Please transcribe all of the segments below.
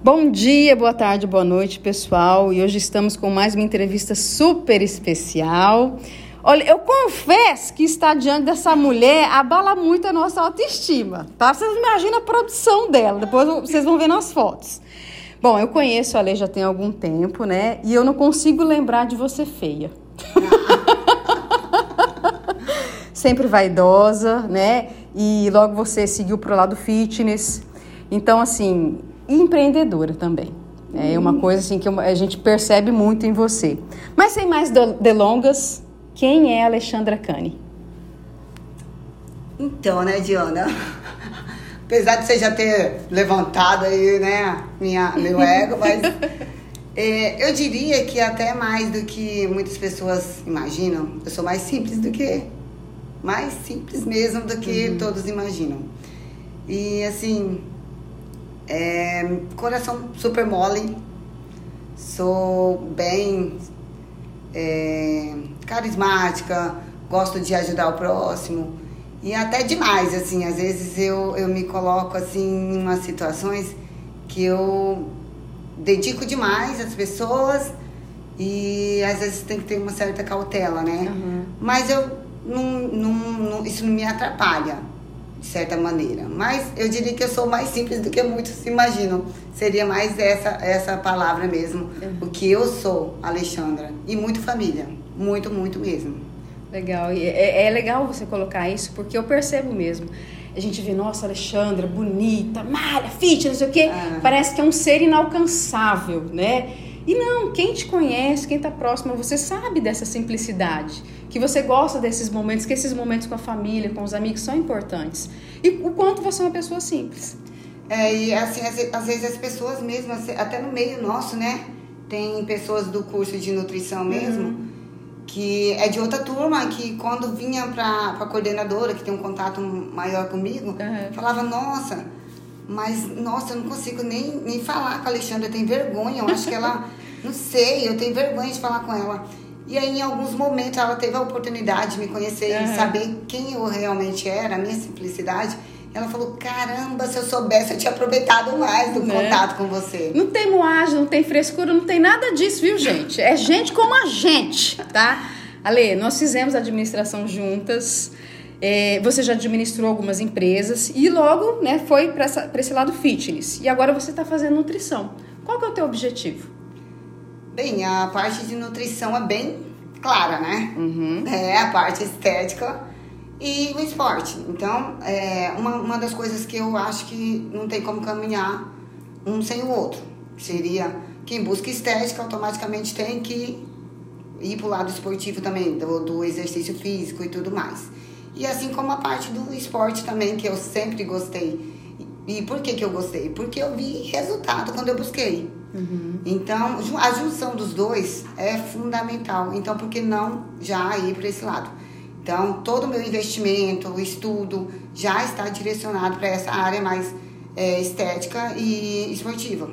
Bom dia, boa tarde, boa noite, pessoal. E hoje estamos com mais uma entrevista super especial. Olha, eu confesso que estar diante dessa mulher abala muito a nossa autoestima, tá? Vocês imaginam a produção dela, depois vocês vão ver nas fotos. Bom, eu conheço a Lei já tem algum tempo, né? E eu não consigo lembrar de você feia. Sempre vaidosa, né? E logo você seguiu pro lado fitness. Então, assim, empreendedora também. É uma coisa assim que a gente percebe muito em você. Mas sem mais delongas, quem é Alexandra Cani? Então, né, Diana? Apesar de você já ter levantado aí, né, minha, meu ego, mas é, eu diria que até mais do que muitas pessoas imaginam, eu sou mais simples do que. Mais simples mesmo do que uhum. todos imaginam. E assim, é, coração super mole, sou bem é, carismática, gosto de ajudar o próximo. E até demais, assim, às vezes eu, eu me coloco assim em umas situações que eu dedico demais às pessoas e às vezes tem que ter uma certa cautela, né? Uhum. Mas eu não, não, não, isso não me atrapalha, de certa maneira. Mas eu diria que eu sou mais simples do que muitos imaginam. Seria mais essa, essa palavra mesmo, uhum. o que eu sou, Alexandra. E muito família. Muito, muito mesmo. Legal. E é, é legal você colocar isso, porque eu percebo mesmo. A gente vê, nossa, Alexandra, bonita, malha, fit, não sei o quê. Ah. Parece que é um ser inalcançável, né? E não, quem te conhece, quem está próximo, você sabe dessa simplicidade, que você gosta desses momentos, que esses momentos com a família, com os amigos são importantes. E o quanto você é uma pessoa simples. É, e assim, às vezes as pessoas mesmo, até no meio nosso, né? Tem pessoas do curso de nutrição mesmo. Uhum que é de outra turma, que quando vinha para a coordenadora, que tem um contato maior comigo, uhum. falava, nossa, mas nossa, eu não consigo nem, nem falar com a Alexandra, eu tenho vergonha, eu acho que ela, não sei, eu tenho vergonha de falar com ela. E aí, em alguns momentos, ela teve a oportunidade de me conhecer uhum. e saber quem eu realmente era, a minha simplicidade. Ela falou: caramba, se eu soubesse, eu tinha aproveitado mais do né? contato com você. Não tem moagem, não tem frescura, não tem nada disso, viu, gente? É gente como a gente, tá? Ale, nós fizemos administração juntas. É, você já administrou algumas empresas e logo né, foi para esse lado fitness. E agora você está fazendo nutrição. Qual que é o teu objetivo? Bem, a parte de nutrição é bem clara, né? Uhum. É a parte estética e o esporte. Então, é uma, uma das coisas que eu acho que não tem como caminhar um sem o outro. Seria quem busca estética automaticamente tem que ir para o lado esportivo também, do, do exercício físico e tudo mais. E assim como a parte do esporte também, que eu sempre gostei. E por que, que eu gostei? Porque eu vi resultado quando eu busquei. Uhum. Então, a junção dos dois é fundamental. Então, por que não já ir para esse lado? Então, todo o meu investimento, o estudo, já está direcionado para essa área mais é, estética e esportiva.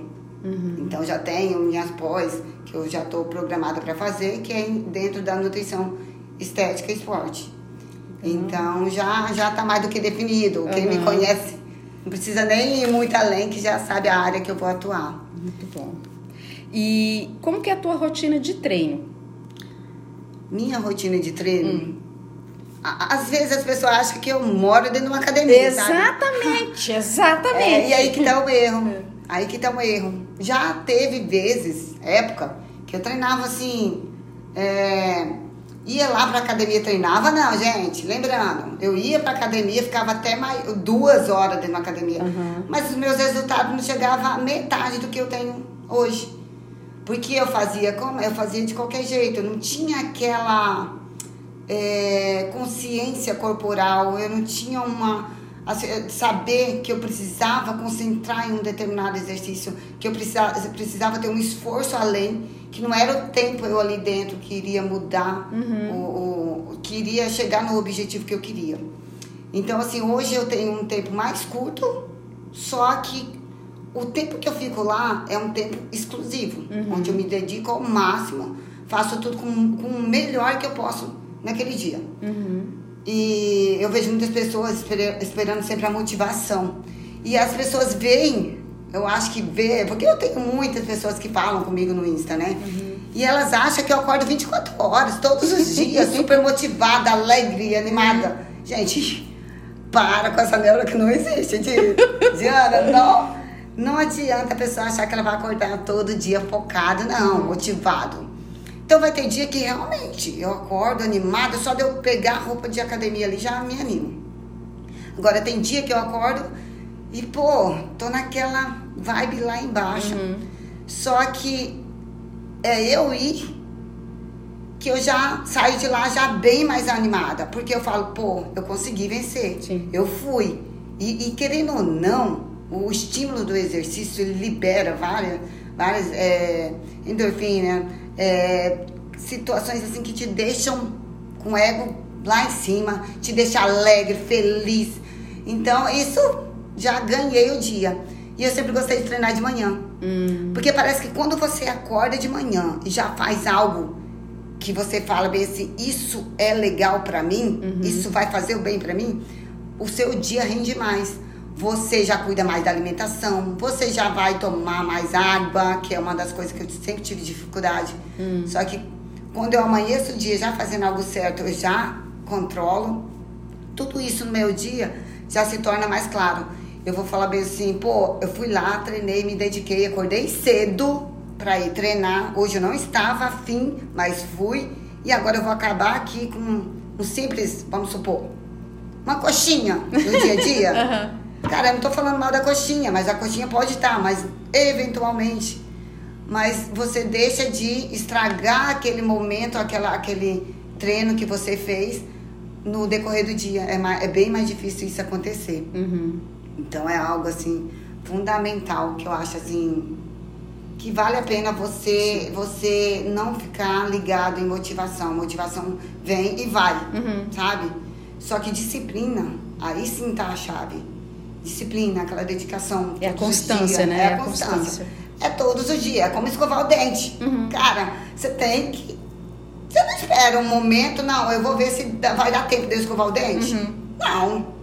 Uhum. Então, já tenho minhas pós, que eu já estou programada para fazer, que é dentro da nutrição estética e esporte. Uhum. Então, já já está mais do que definido. Uhum. Quem me conhece não precisa nem ir muito além, que já sabe a área que eu vou atuar. Muito bom. E como que é a tua rotina de treino? Minha rotina de treino... Hum às vezes as pessoas acham que eu moro dentro de uma academia. Exatamente, sabe? exatamente. É, e aí que tá o erro. Aí que tá o erro. Já teve vezes, época, que eu treinava assim. É, ia lá pra academia, treinava, não, gente. Lembrando, eu ia pra academia, ficava até mais, duas horas dentro da academia. Uhum. Mas os meus resultados não chegavam a metade do que eu tenho hoje. Porque eu fazia como? Eu fazia de qualquer jeito. Eu não tinha aquela é, consciência corporal, eu não tinha uma assim, saber que eu precisava concentrar em um determinado exercício, que eu precisava, precisava ter um esforço além, que não era o tempo eu ali dentro que iria mudar, uhum. o, o, que iria chegar no objetivo que eu queria. Então, assim, hoje eu tenho um tempo mais curto, só que o tempo que eu fico lá é um tempo exclusivo, uhum. onde eu me dedico ao máximo, faço tudo com, com o melhor que eu posso naquele dia. Uhum. E eu vejo muitas pessoas esperando sempre a motivação. E as pessoas veem Eu acho que ver, porque eu tenho muitas pessoas que falam comigo no Insta, né? Uhum. E elas acham que eu acordo 24 horas, todos os dias, super motivada, alegre, animada. Uhum. Gente, para com essa neura que não existe, Diana, não. Não adianta a pessoa achar que ela vai acordar todo dia focada, não, motivado. Então vai ter dia que realmente eu acordo animada, só de eu pegar a roupa de academia ali já me animo. Agora tem dia que eu acordo e, pô, tô naquela vibe lá embaixo. Uhum. Só que é eu ir que eu já saio de lá já bem mais animada. Porque eu falo, pô, eu consegui vencer. Sim. Eu fui. E, e, querendo ou não, o estímulo do exercício ele libera várias, várias é, endorfinas, é, situações assim que te deixam com o ego lá em cima, te deixa alegre, feliz. Então, isso já ganhei o dia. E eu sempre gostei de treinar de manhã. Hum. Porque parece que quando você acorda de manhã e já faz algo que você fala bem assim, isso é legal para mim, uhum. isso vai fazer o bem para mim, o seu dia rende mais. Você já cuida mais da alimentação, você já vai tomar mais água, que é uma das coisas que eu sempre tive dificuldade. Hum. Só que quando eu amanheço o dia já fazendo algo certo, eu já controlo. Tudo isso no meu dia já se torna mais claro eu vou falar bem assim, pô, eu fui lá, treinei, me dediquei, acordei cedo para ir treinar. Hoje eu não estava afim, mas fui. E agora eu vou acabar aqui com um simples, vamos supor, uma coxinha no dia a dia. uhum. Cara, eu não tô falando mal da coxinha, mas a coxinha pode estar, mas eventualmente. Mas você deixa de estragar aquele momento, aquela, aquele treino que você fez no decorrer do dia. É, mais, é bem mais difícil isso acontecer. Uhum. Então é algo assim fundamental que eu acho assim que vale a pena você você não ficar ligado em motivação. Motivação vem e vai, uhum. sabe? Só que disciplina, aí sim tá a chave. Disciplina, aquela dedicação. É a constância, né? É a constância. constância. É todos os dias, é como escovar o dente. Uhum. Cara, você tem que. Você não espera um momento, não, eu vou ver se vai dar tempo de eu escovar o dente. Uhum. Não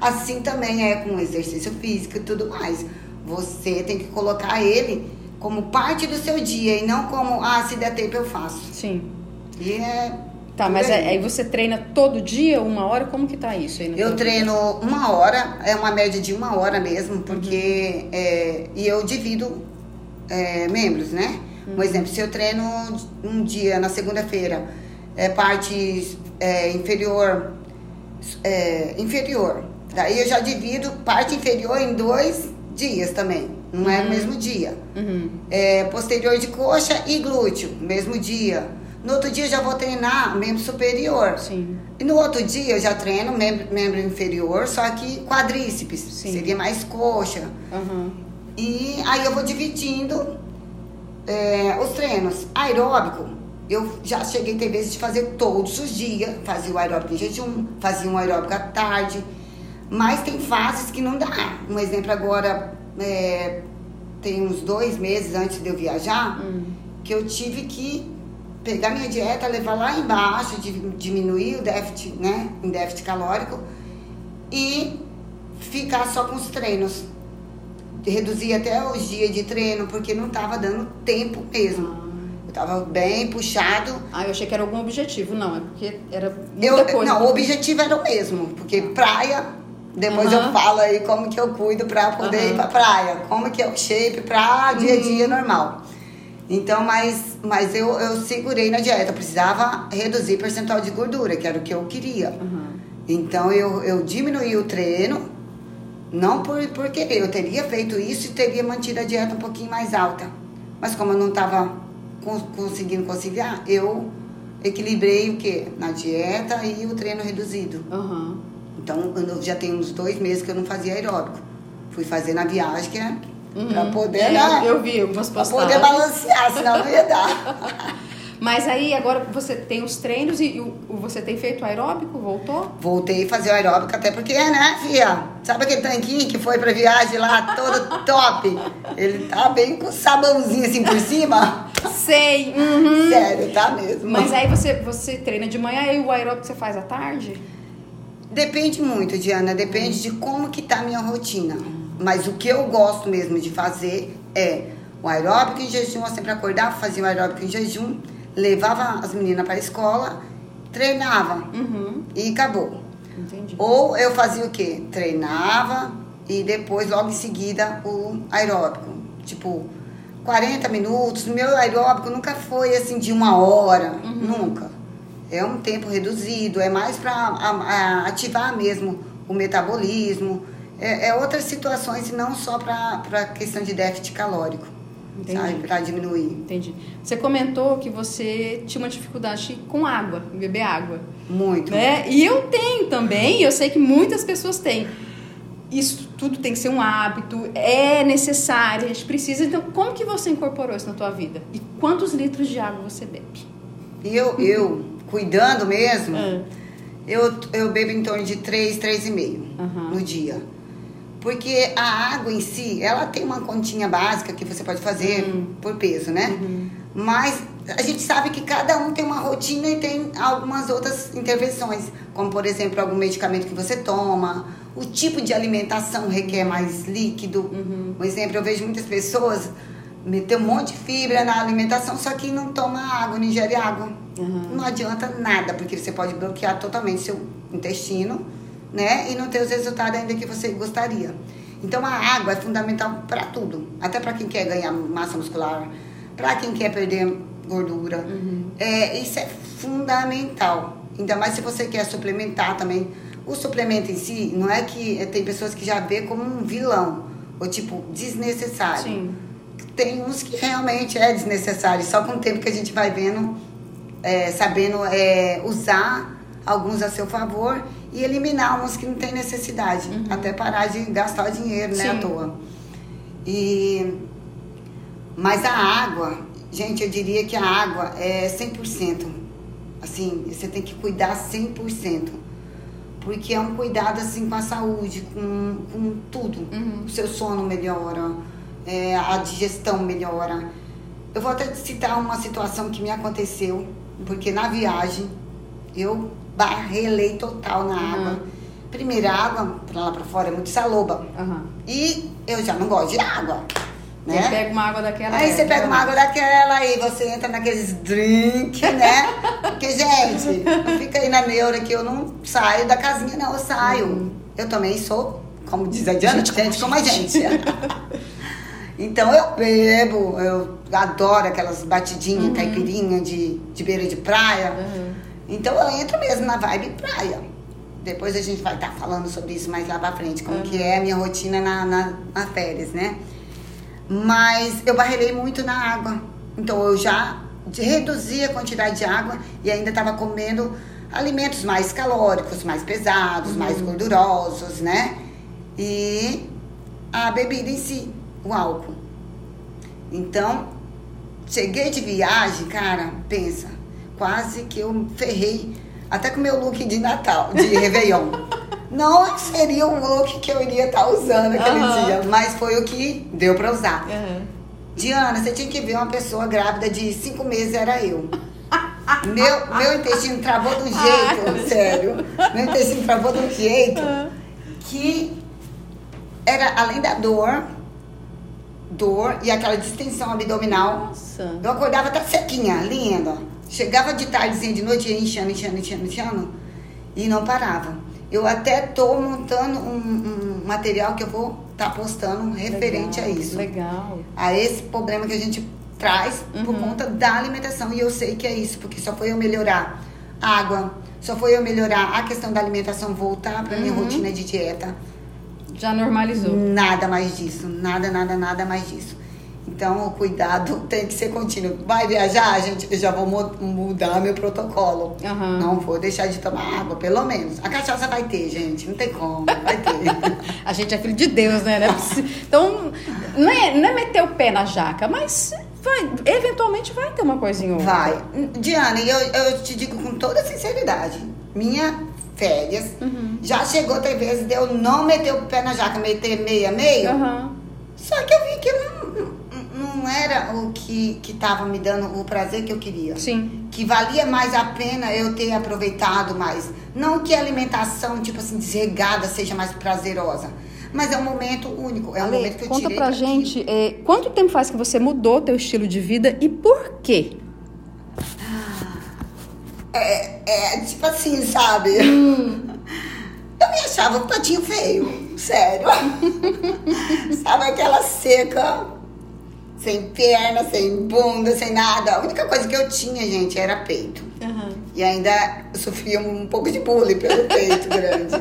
Assim também é com exercício físico e tudo mais. Você tem que colocar ele como parte do seu dia e não como, ah, se der tempo eu faço. Sim. E é. Tá, mas aí. aí você treina todo dia, uma hora? Como que tá isso aí? eu treino dia? uma hora, é uma média de uma hora mesmo, porque. Uhum. É, e eu divido é, membros, né? Uhum. Um exemplo, se eu treino um dia, na segunda-feira, é parte é, inferior, é, inferior, Daí eu já divido parte inferior em dois dias também. Não é no uhum. mesmo dia. Uhum. É, posterior de coxa e glúteo, mesmo dia. No outro dia eu já vou treinar membro superior. Sim. E no outro dia eu já treino membro, membro inferior, só que quadríceps. Sim. Seria mais coxa. Uhum. E aí eu vou dividindo é, os treinos. Aeróbico, eu já cheguei a ter vezes de fazer todos os dias. Fazia o aeróbico em jejum, fazia um aeróbico à tarde mas tem fases que não dá. Um exemplo agora, é, tem uns dois meses antes de eu viajar, hum. que eu tive que pegar minha dieta, levar lá embaixo, diminuir o déficit, né, em déficit calórico e ficar só com os treinos. Reduzir até os dias de treino, porque não estava dando tempo mesmo. Ah. Eu estava bem puxado. Ah, eu achei que era algum objetivo. Não, é porque era muita eu, coisa. Não, o objetivo era o mesmo. Porque praia, depois uhum. eu falo aí como que eu cuido para poder uhum. ir pra praia, como que é o shape pra dia a dia uhum. normal. Então, mas, mas eu, eu segurei na dieta, eu precisava reduzir percentual de gordura, que era o que eu queria. Uhum. Então eu, eu diminuí o treino, não por, por querer, eu teria feito isso e teria mantido a dieta um pouquinho mais alta. Mas como eu não estava conseguindo conciliar, eu equilibrei o quê? Na dieta e o treino reduzido. Uhum. Então, eu já tem uns dois meses que eu não fazia aeróbico. Fui fazer na viagem, que é uhum. pra poder, é, né? Eu vi algumas postagens. Pra poder balancear, senão não ia dar. Mas aí agora você tem os treinos e você tem feito aeróbico? Voltou? Voltei a fazer o aeróbico, até porque, né, Fia? Sabe aquele tanquinho que foi pra viagem lá, todo top? Ele tá bem com sabãozinho assim por cima. Sei. Uhum. Sério, tá mesmo. Mas aí você, você treina de manhã e o aeróbico você faz à tarde? Depende muito, Diana. Depende de como que tá a minha rotina. Mas o que eu gosto mesmo de fazer é o aeróbico em jejum. Eu sempre acordava, fazia o aeróbico em jejum, levava as meninas para a escola, treinava Uhum. e acabou. Entendi. Ou eu fazia o quê? Treinava e depois, logo em seguida, o aeróbico. Tipo, 40 minutos. Meu aeróbico nunca foi assim de uma hora. Nunca. É um tempo reduzido. É mais para ativar mesmo o metabolismo. É, é outras situações e não só para questão de déficit calórico. Entendi. Sabe? Para diminuir. Entendi. Você comentou que você tinha uma dificuldade com água, em beber água. Muito. Né? E eu tenho também, eu sei que muitas pessoas têm. Isso tudo tem que ser um hábito, é necessário, a gente precisa. Então, como que você incorporou isso na tua vida? E quantos litros de água você bebe? Eu, eu cuidando mesmo, Ah. eu, eu bebo em torno de 3, 3,5 Aham. no dia. Porque a água em si, ela tem uma continha básica que você pode fazer Uhum. por peso, né? Mas a gente sabe que cada um tem uma rotina e tem algumas outras intervenções, como por exemplo algum medicamento que você toma, o tipo de alimentação requer mais líquido. Uhum. Por exemplo, eu vejo muitas pessoas meter um monte de fibra na alimentação, só que não toma água, não ingere água. Uhum. Não adianta nada, porque você pode bloquear totalmente seu intestino, né? E não ter os resultados ainda que você gostaria. Então a água é fundamental para tudo, até para quem quer ganhar massa muscular, para quem quer perder gordura. É, isso é fundamental. Ainda mais se você quer suplementar também. O suplemento em si, não é que tem pessoas que já vê como um vilão, ou tipo, desnecessário. Sim. Tem uns que realmente é desnecessário, só com o tempo que a gente vai vendo, é, sabendo é, usar alguns a seu favor e eliminar uns que não tem necessidade. Até parar de gastar o dinheiro, né, Sim. à toa. E, mas a água, gente, eu diria que a água é 100%. Assim, você tem que cuidar 100%. Porque é um cuidado assim com a saúde, com, com tudo. O seu sono melhora, é, a digestão melhora. Eu vou até citar uma situação que me aconteceu, porque na viagem eu barrelei total na água. Primeira água, pra lá pra fora, é muito saloba. Aham. E eu já não gosto de água. Né? Você pega uma água daquela. Aí é, você pega uma água daquela e você entra naqueles drink, né? Porque, gente, fica aí na neura que eu não saio da casinha, não, eu saio. Eu também sou, como diz a Diana, Gente gente, como a gente. então eu bebo, eu adoro aquelas batidinhas, caipirinha de, de beira de praia. Uhum. Então eu entro mesmo na vibe praia. Depois a gente vai estar falando sobre isso mais lá pra frente, como que é a minha rotina na, na, na férias, né? Mas eu barrelei muito na água. Então eu já reduzi a quantidade de água e ainda estava comendo alimentos mais calóricos, mais pesados, mais gordurosos, né? E a bebida em si, o álcool. Então, cheguei de viagem, cara, pensa, quase que eu ferrei até com o meu look de Natal, de Réveillon. Não seria um look que eu iria estar usando aquele Aham. dia, mas foi o que deu pra usar. Aham. Diana, você tinha que ver uma pessoa grávida de cinco meses, era eu. Meu, meu intestino travou de um jeito, sério. Meu intestino travou um jeito que era além da dor, dor e aquela distensão abdominal. Nossa. Eu acordava até sequinha, linda. Chegava de tardezinha, de noite, ia inchando, inchando, inchando, inchando. E não parava. Eu até tô montando um, um material que eu vou estar postando referente Legal, a isso Legal. a esse problema que a gente traz por Uhum. conta da alimentação. E eu sei que é isso, porque só foi eu melhorar a água, só foi eu melhorar a questão da alimentação, voltar para minha Uhum. rotina de dieta. Já normalizou. Nada mais disso, nada, nada, nada mais disso. Então, o cuidado tem que ser contínuo. Vai viajar, gente, eu já vou mu- mudar meu protocolo. Aham. Não vou deixar de tomar água, pelo menos. A cachaça vai ter, gente, não tem como, vai ter. A gente é filho de Deus, né? É Então, não é, não é meter o pé na jaca, mas vai, eventualmente vai ter uma coisinha ou outra. Vai. Diana, e eu, eu te digo com toda sinceridade, minha férias Uhum. já chegou tem vezes de eu não meter o pé na jaca, meter meia meio. Aham. Só que eu vi que não, não, era o que, que tava me dando o prazer que eu queria. Sim. Que valia mais a pena eu ter aproveitado mais. Não que a alimentação, tipo assim, desregada seja mais prazerosa. Mas é um momento único, é um Ale, momento que eu conta tirei pra gente, é, quanto tempo faz que você mudou teu estilo de vida e por quê? É, é tipo assim, sabe? Hum. Eu me achava um patinho feio, sério. sabe aquela seca, sem perna, sem bunda, sem nada. A única coisa que eu tinha, gente, era peito. E ainda sofria um pouco de bullying pelo peito grande.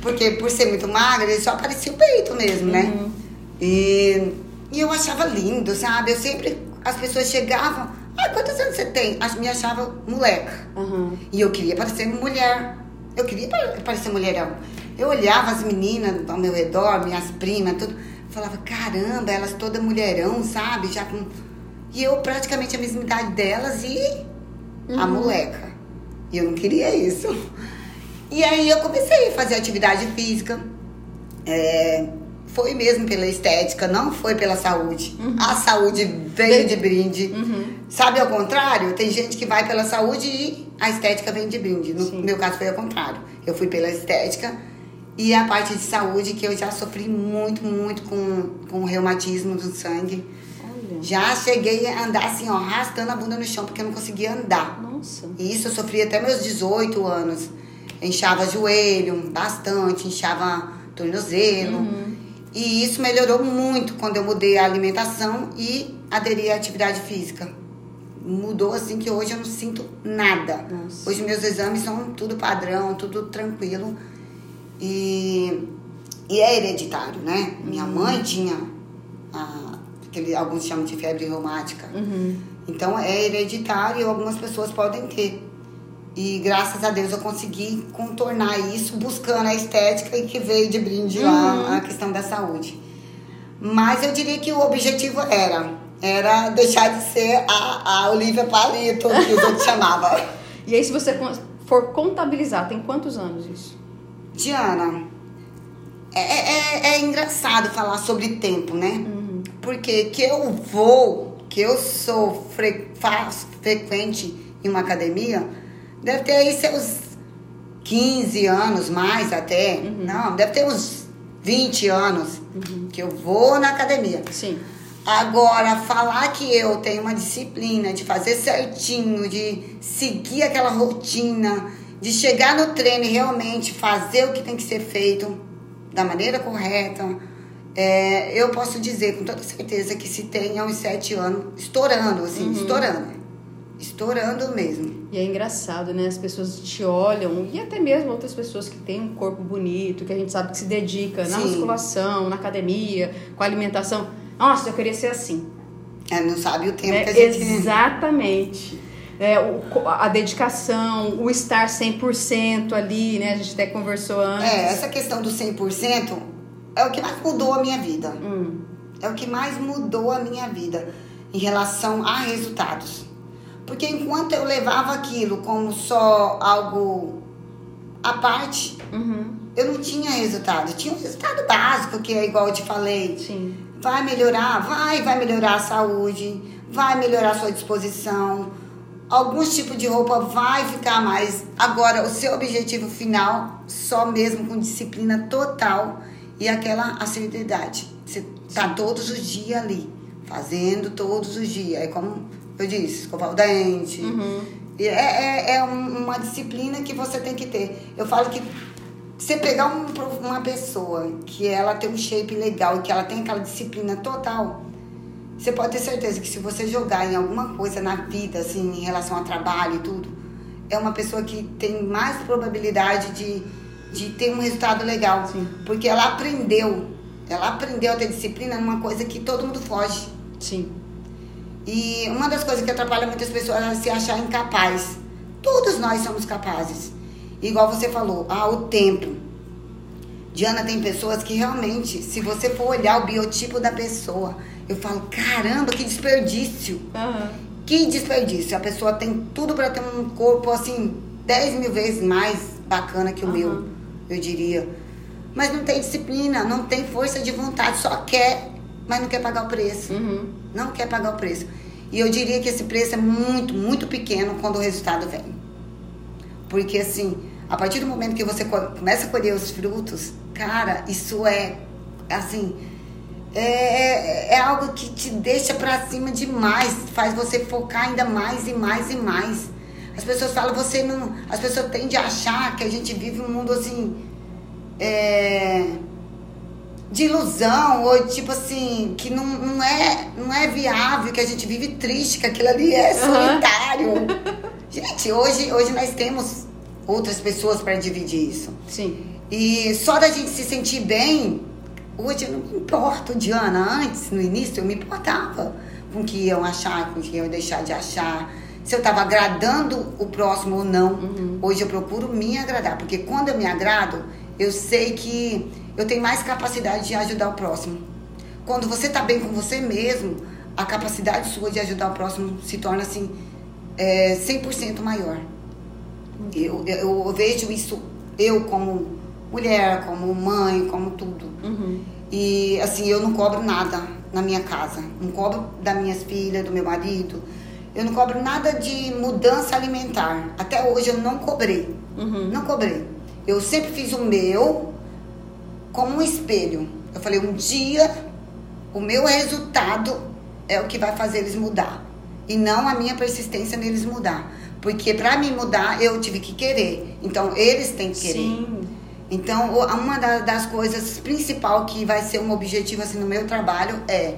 Porque por ser muito magra, ele só aparecia o peito mesmo, né? Uhum. E, e eu achava lindo, sabe? Eu sempre. As pessoas chegavam. Ah, quantos anos você tem? As- Me achava moleca. Aham. E eu queria parecer mulher. Eu queria pa- parecer mulherão. Eu olhava as meninas ao meu redor, minhas primas, tudo. Falava, caramba, elas todas mulherão, sabe? Já com. E eu praticamente a mesma idade delas e a moleca. E eu não queria isso. E aí eu comecei a fazer atividade física. É, foi mesmo pela estética, não foi pela saúde. A saúde veio de brinde. Sabe ao contrário? Tem gente que vai pela saúde e a estética vem de brinde. No Sim. meu caso foi ao contrário. Eu fui pela estética e a parte de saúde que eu já sofri muito, muito com, com reumatismo do sangue. Olha. Já cheguei a andar assim, ó, arrastando a bunda no chão porque eu não conseguia andar. Nossa. E isso eu sofri até meus 18 anos. Inchava joelho bastante, inchava tornozelo. E isso melhorou muito quando eu mudei a alimentação e aderi à atividade física. Mudou assim que hoje eu não sinto nada. Nossa. Hoje meus exames são tudo padrão, tudo tranquilo. E, e é hereditário, né? Minha mãe tinha a, aquele, alguns chamam de febre reumática. Uhum. Então é hereditário e algumas pessoas podem ter. E graças a Deus eu consegui contornar isso buscando a estética e que veio de brinde lá a questão da saúde. Mas eu diria que o objetivo era era deixar de ser a, a Olivia Palito que os outros chamavam. E aí, se você for contabilizar, tem quantos anos isso? Diana, é, é, é engraçado falar sobre tempo, né? Porque que eu vou, que eu sou fre, faço, frequente em uma academia, deve ter aí seus 15 anos mais até. Não, deve ter uns 20 anos que eu vou na academia. Sim. Agora, falar que eu tenho uma disciplina de fazer certinho, de seguir aquela rotina, de chegar no treino e realmente fazer o que tem que ser feito da maneira correta, é, eu posso dizer com toda certeza que se tem há uns sete anos, estourando, assim, estourando. Estourando mesmo. E é engraçado, né? As pessoas te olham, e até mesmo outras pessoas que têm um corpo bonito, que a gente sabe que se dedica na Sim. musculação, na academia, com a alimentação. Nossa, eu queria ser assim. É, não sabe o tempo né? que a gente... Exatamente. É, o- a dedicação, o estar 100% ali, né? A gente até conversou antes. É, essa questão do 100% é o que mais mudou a minha vida. Hum, É o que mais mudou a minha vida em relação a resultados. Porque enquanto eu levava aquilo como só algo à parte, uhum, eu não tinha resultado. Tinha um resultado básico, que é igual eu te falei. sim. Vai melhorar? Vai, vai melhorar a saúde, vai melhorar a sua disposição. Alguns tipos de roupa vai ficar mais. Agora, o seu objetivo final, só mesmo com disciplina total e aquela assiduidade. Você tá todos os dias ali, fazendo todos os dias. É como eu disse, escovar o dente. E É, é, é um- uma disciplina que você tem que ter. Eu falo que você pegar um uma pessoa que ela tem um shape legal e que ela tem aquela disciplina total, você pode ter certeza que se você jogar em alguma coisa na vida, assim, em relação ao trabalho e tudo, é uma pessoa que tem mais probabilidade de, de ter um resultado legal. Sim. Porque ela aprendeu. Ela aprendeu a ter disciplina numa coisa que todo mundo foge. Sim. E uma das coisas que atrapalha muitas pessoas é se achar incapaz. Todos nós somos capazes. Igual você falou, ah, o tempo. Diana, tem pessoas que realmente, se você for olhar o biotipo da pessoa, eu falo, caramba, que desperdício. Aham. Que desperdício. A pessoa tem tudo para ter um corpo assim, 10 mil vezes mais bacana que o Aham. meu, eu diria. Mas não tem disciplina, não tem força de vontade, só quer, mas não quer pagar o preço Uhum. não quer pagar o preço. E eu diria que esse preço é muito, muito pequeno quando o resultado vem. Porque assim, a partir do momento que você co- começa a colher os frutos, Cara, isso é, assim, é, é, é algo que te deixa pra cima demais, faz você focar ainda mais e mais e mais. As pessoas falam, você não. As pessoas tendem a achar que a gente vive um mundo assim. É, de ilusão, ou tipo assim, que não, não, é, não é viável, que a gente vive triste, que aquilo ali é solitário. Uhum. gente, hoje, hoje nós temos outras pessoas para dividir isso. Sim. E só da gente se sentir bem, hoje eu não me importo, Diana. Antes, no início, eu me importava com o que iam achar, com o que iam deixar de achar. Se eu estava agradando o próximo ou não. Uhum. Hoje eu procuro me agradar, porque quando eu me agrado, eu sei que eu tenho mais capacidade de ajudar o próximo. Quando você está bem com você mesmo, a capacidade sua de ajudar o próximo se torna assim é, 100% maior. Eu, eu, eu, vejo isso, eu como mulher, como mãe, como tudo. Uhum. E assim, eu não cobro nada na minha casa. Não cobro das minhas filhas, do meu marido. Eu não cobro nada de mudança alimentar. Até hoje eu não cobrei. Uhum. Não cobrei. Eu sempre fiz o meu como um espelho. Eu falei, um dia o meu resultado é o que vai fazer eles mudar. E não a minha persistência neles mudar. Porque para me mudar, eu tive que querer. Então, eles têm que querer. Sim. Então, uma das coisas principal que vai ser um objetivo assim no meu trabalho é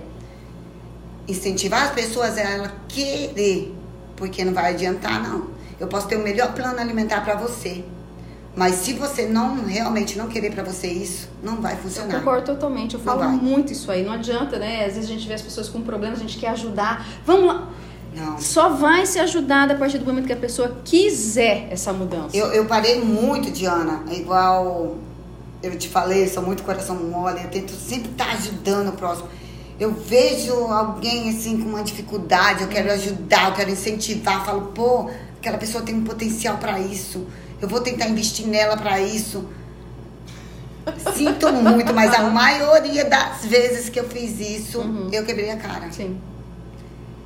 incentivar as pessoas a ela querer, porque não vai adiantar não. Eu posso ter o melhor plano alimentar para você, mas se você não realmente não querer para você isso, não vai funcionar. Eu concordo totalmente. Eu falo muito isso aí. Não adianta, né? Às vezes a gente vê as pessoas com problemas, a gente quer ajudar. Vamos lá. Não. Só vai ser ajudada a partir do momento que a pessoa quiser essa mudança. Eu, eu parei muito, Diana. É igual eu te falei, sou muito coração mole. Eu tento sempre estar tá ajudando o próximo. Eu vejo alguém assim com uma dificuldade, eu quero ajudar, eu quero incentivar. Eu falo, pô, aquela pessoa tem um potencial para isso eu vou tentar investir nela para isso. Sinto muito, mas a maioria das vezes que eu fiz isso, uhum. eu quebrei a cara. Sim.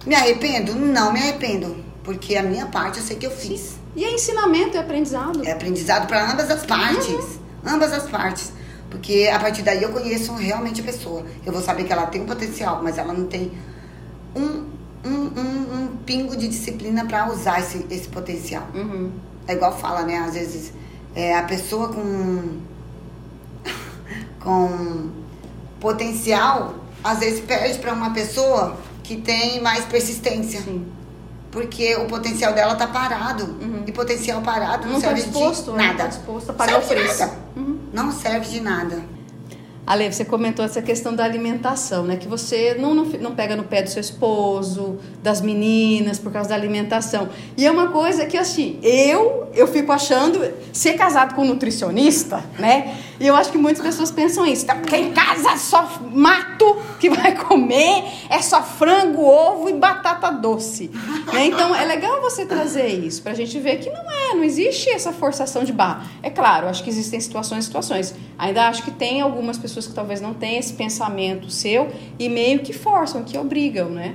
Me arrependo? Não me arrependo. Porque a minha parte eu sei que eu fiz. Sim. E é ensinamento, é aprendizado. É aprendizado para ambas as partes. Uhum. Ambas as partes. Porque a partir daí eu conheço realmente a pessoa. Eu vou saber que ela tem um potencial, mas ela não tem um, um, um, um pingo de disciplina para usar esse, esse potencial. Uhum. É igual fala, né? Às vezes é, a pessoa com, com potencial, às vezes perde para uma pessoa que tem mais persistência. Sim. Porque o potencial dela tá parado. Uhum. E potencial parado não, não tá serve tá disposto, de nada. Não tá disposto a pagar serve o preço. Uhum. Não serve de nada. Ale, você comentou essa questão da alimentação, né? Que você não, não, não pega no pé do seu esposo, das meninas, por causa da alimentação. E é uma coisa que, assim, eu, eu fico achando, ser casado com um nutricionista, né? E eu acho que muitas pessoas pensam isso. Porque em casa é só mato que vai comer, é só frango, ovo e batata doce. Né? Então é legal você trazer isso pra gente ver que não é, não existe essa forçação de barra. É claro, acho que existem situações e situações. Ainda acho que tem algumas pessoas que talvez não tenham esse pensamento seu e meio que forçam, que obrigam, né?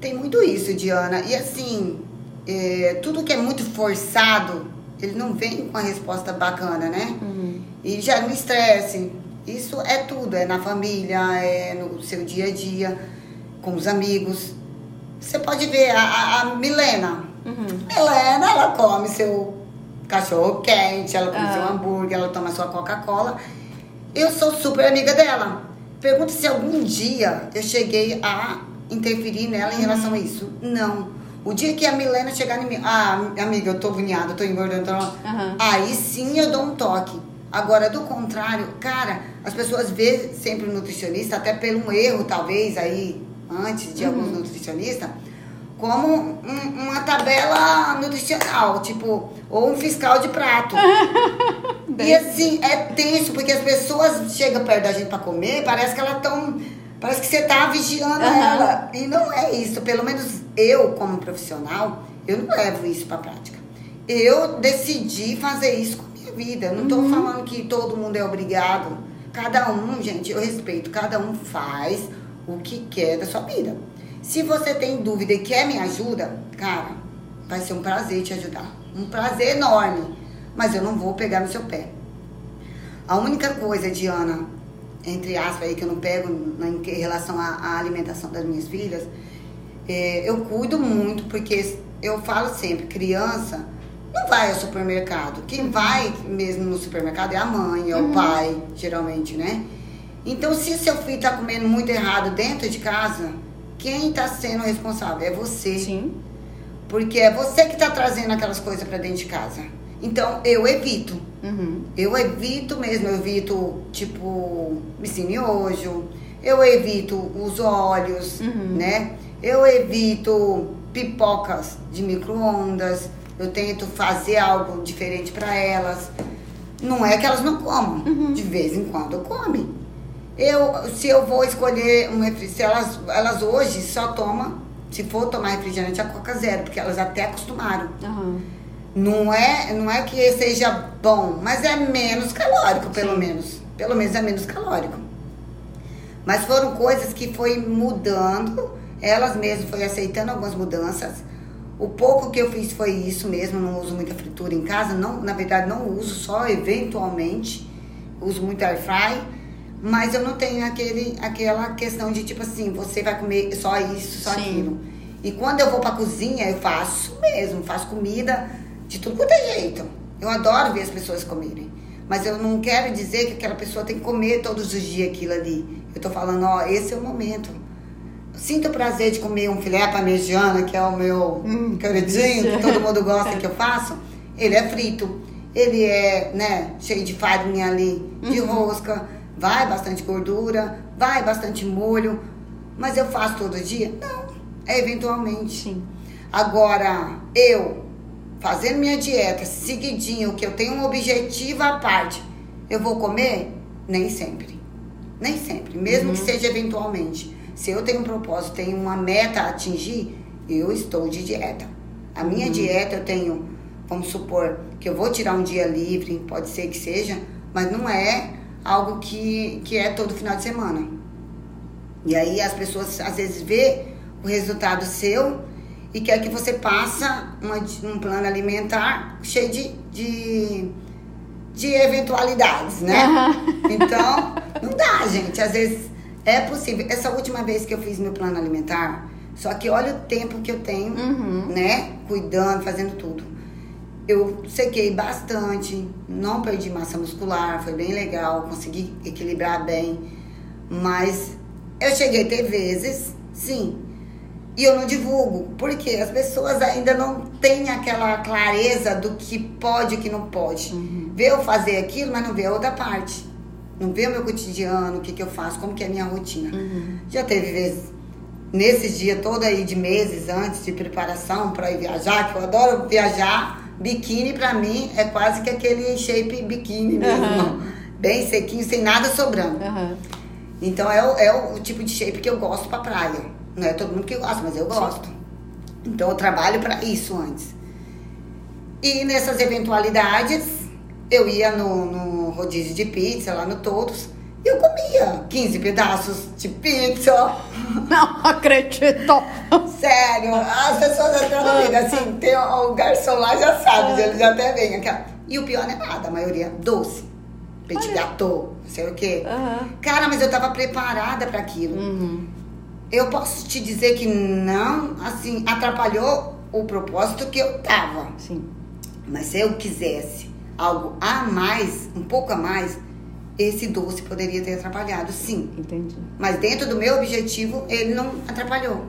Tem muito isso, Diana. E assim, é, tudo que é muito forçado ele não vem com a resposta bacana, né? Uhum. E gera um estresse. Isso é tudo, é na família, é no seu dia a dia, com os amigos. Você pode ver a, a Milena. Uhum. Milena, ela come seu cachorro quente, ela come ah. seu hambúrguer, ela toma sua Coca-Cola. Eu sou super amiga dela. Pergunta se algum dia eu cheguei a interferir nela em relação a isso. Não. O dia que a Milena chegar em mim, ah, amiga, eu tô agoniada, tô engordando, tô... Uhum. aí sim eu dou um toque. Agora, do contrário, cara, as pessoas veem sempre o nutricionista, até pelo um erro, talvez, aí, antes de uhum. alguns nutricionistas, como um, uma tabela nutricional, tipo, ou um fiscal de prato. e assim, é tenso, porque as pessoas chegam perto da gente para comer, parece que elas estão Parece que você tá vigiando uhum. ela. E não é isso. Pelo menos eu, como profissional, eu não levo isso pra prática. Eu decidi fazer isso vida. Eu não uhum. tô falando que todo mundo é obrigado. Cada um, gente, eu respeito. Cada um faz o que quer da sua vida. Se você tem dúvida e quer me ajuda, cara, vai ser um prazer te ajudar. Um prazer enorme. Mas eu não vou pegar no seu pé. A única coisa, Diana, entre aspas aí que eu não pego na, em relação à, à alimentação das minhas filhas, é, eu cuido muito porque eu falo sempre, criança não vai ao supermercado. Quem vai mesmo no supermercado é a mãe, é o uhum. pai, geralmente, né? Então, se seu filho está comendo muito errado dentro de casa, quem está sendo responsável é você. Sim. Porque é você que está trazendo aquelas coisas para dentro de casa. Então, eu evito. Uhum. Eu evito mesmo, eu evito, tipo, miojo, eu evito os óleos, uhum. né? Eu evito pipocas de micro-ondas, eu tento fazer algo diferente para elas. Não é que elas não comam, uhum. de vez em quando comem. Eu, se eu vou escolher um refrigerante, elas, elas hoje só tomam, se for tomar refrigerante, a Coca Zero, porque elas até acostumaram. Uhum. Não é, não é que seja bom, mas é menos calórico, pelo Sim. menos. Pelo menos é menos calórico. Mas foram coisas que foi mudando, elas mesmas foi aceitando algumas mudanças. O pouco que eu fiz foi isso mesmo, não uso muita fritura em casa, não, na verdade não uso, só eventualmente uso muito air fry, mas eu não tenho aquele, aquela questão de tipo assim, você vai comer só isso, só Sim. aquilo. E quando eu vou pra cozinha, eu faço mesmo, faço comida de tudo quanto é jeito. Eu adoro ver as pessoas comerem. Mas eu não quero dizer que aquela pessoa tem que comer todos os dias aquilo ali. Eu tô falando, ó, esse é o momento. Sinto o prazer de comer um filé parmegiana, que é o meu hum, queridinho, que todo mundo gosta que eu faço. Ele é frito. Ele é, né, cheio de farinha ali, de uhum. rosca. Vai bastante gordura, vai bastante molho. Mas eu faço todo dia? Não. É eventualmente. Sim. Agora, eu fazendo minha dieta seguidinho, que eu tenho um objetivo à parte, eu vou comer? Nem sempre. Nem sempre. Mesmo uhum. que seja eventualmente. Se eu tenho um propósito, tenho uma meta a atingir, eu estou de dieta. A minha uhum. dieta eu tenho, vamos supor, que eu vou tirar um dia livre, pode ser que seja, mas não é algo que, que é todo final de semana. E aí as pessoas às vezes vê o resultado seu e quer que você passe uma, um plano alimentar cheio de, de, de eventualidades, né? Uhum. Então, não dá, gente. Às vezes é possível. Essa última vez que eu fiz meu plano alimentar, só que olha o tempo que eu tenho, uhum. né? Cuidando, fazendo tudo. Eu sequei bastante, não perdi massa muscular, foi bem legal, consegui equilibrar bem. Mas eu cheguei a ter vezes, sim, e eu não divulgo, porque as pessoas ainda não têm aquela clareza do que pode e que não pode. Uhum. Vê eu fazer aquilo, mas não vê a outra parte. Não vê o meu cotidiano, o que, que eu faço, como que é a minha rotina. Uhum. Já teve vezes, nesses dias todo aí de meses antes de preparação para ir viajar, que eu adoro viajar, biquíni para mim é quase que aquele shape biquíni mesmo. Uhum. Bem sequinho, sem nada sobrando. Então é o, é o tipo de shape que eu gosto pra praia. Não é todo mundo que gosta, mas eu gosto. Sim. Então eu trabalho para isso antes. E nessas eventualidades, eu ia no, no rodízio de pizza, lá no Todos, e eu comia 15 pedaços de pizza. Não acredito! Sério, as pessoas até comigo, assim, tem o, o, garçom lá já sabe, ele já até vem. Aqui, e o pior é nada, a maioria doce. Petit gâteau, não sei o quê. Uhum. Cara, mas eu tava preparada para aquilo. Uhum eu posso te dizer que não, assim, atrapalhou o propósito que eu tava. Sim. Mas se eu quisesse algo a mais, um pouco a mais, esse doce poderia ter atrapalhado, sim. Entendi. Mas dentro do meu objetivo, ele não atrapalhou.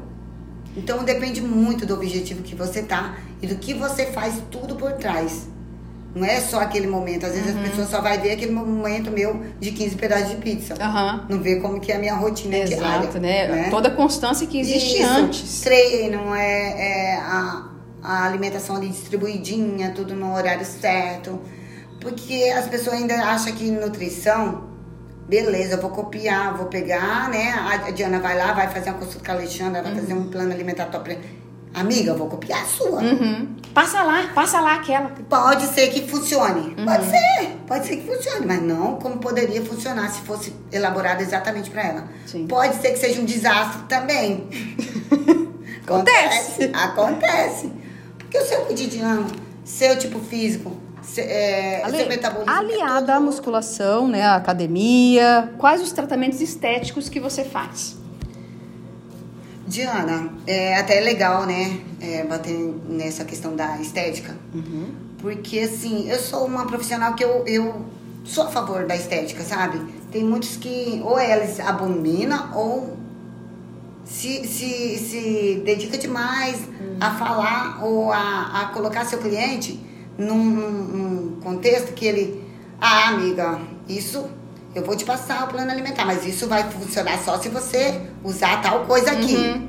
Então depende muito do objetivo que você tá e do que você faz tudo por trás. Não é só aquele momento. Às vezes uhum. as pessoas só vai ver aquele momento meu de 15 pedaços de pizza. Uhum. Não vê como que é a minha rotina Exato, diária. Né? né? Toda a constância que existe Isso. antes. Treino, é, é a, a alimentação ali distribuidinha, tudo no horário certo. Porque as pessoas ainda acham que nutrição, beleza, eu vou copiar, vou pegar, né? A Diana vai lá, vai fazer uma consulta com a Alexandra, vai uhum. fazer um plano alimentar top Amiga, eu vou copiar a sua. Uhum. Passa lá, passa lá aquela. Pode ser que funcione. Uhum. Pode ser, pode ser que funcione, mas não como poderia funcionar se fosse elaborado exatamente para ela. Sim. Pode ser que seja um desastre também. acontece. acontece. Acontece. Porque o seu cotidiano, seu tipo físico, é, Ale, metabolismo. é aliada todo à musculação, né, à academia, quais os tratamentos estéticos que você faz? Diana, é até é legal, né, é, bater nessa questão da estética. Porque, assim, eu sou uma profissional que eu, eu sou a favor da estética, sabe? Tem muitos que ou eles abominam ou se, se, se dedica demais a falar ou a, a colocar seu cliente num, num- contexto que ele... Ah, amiga, isso... Eu vou te passar o plano alimentar, mas isso vai funcionar só se você usar tal coisa aqui.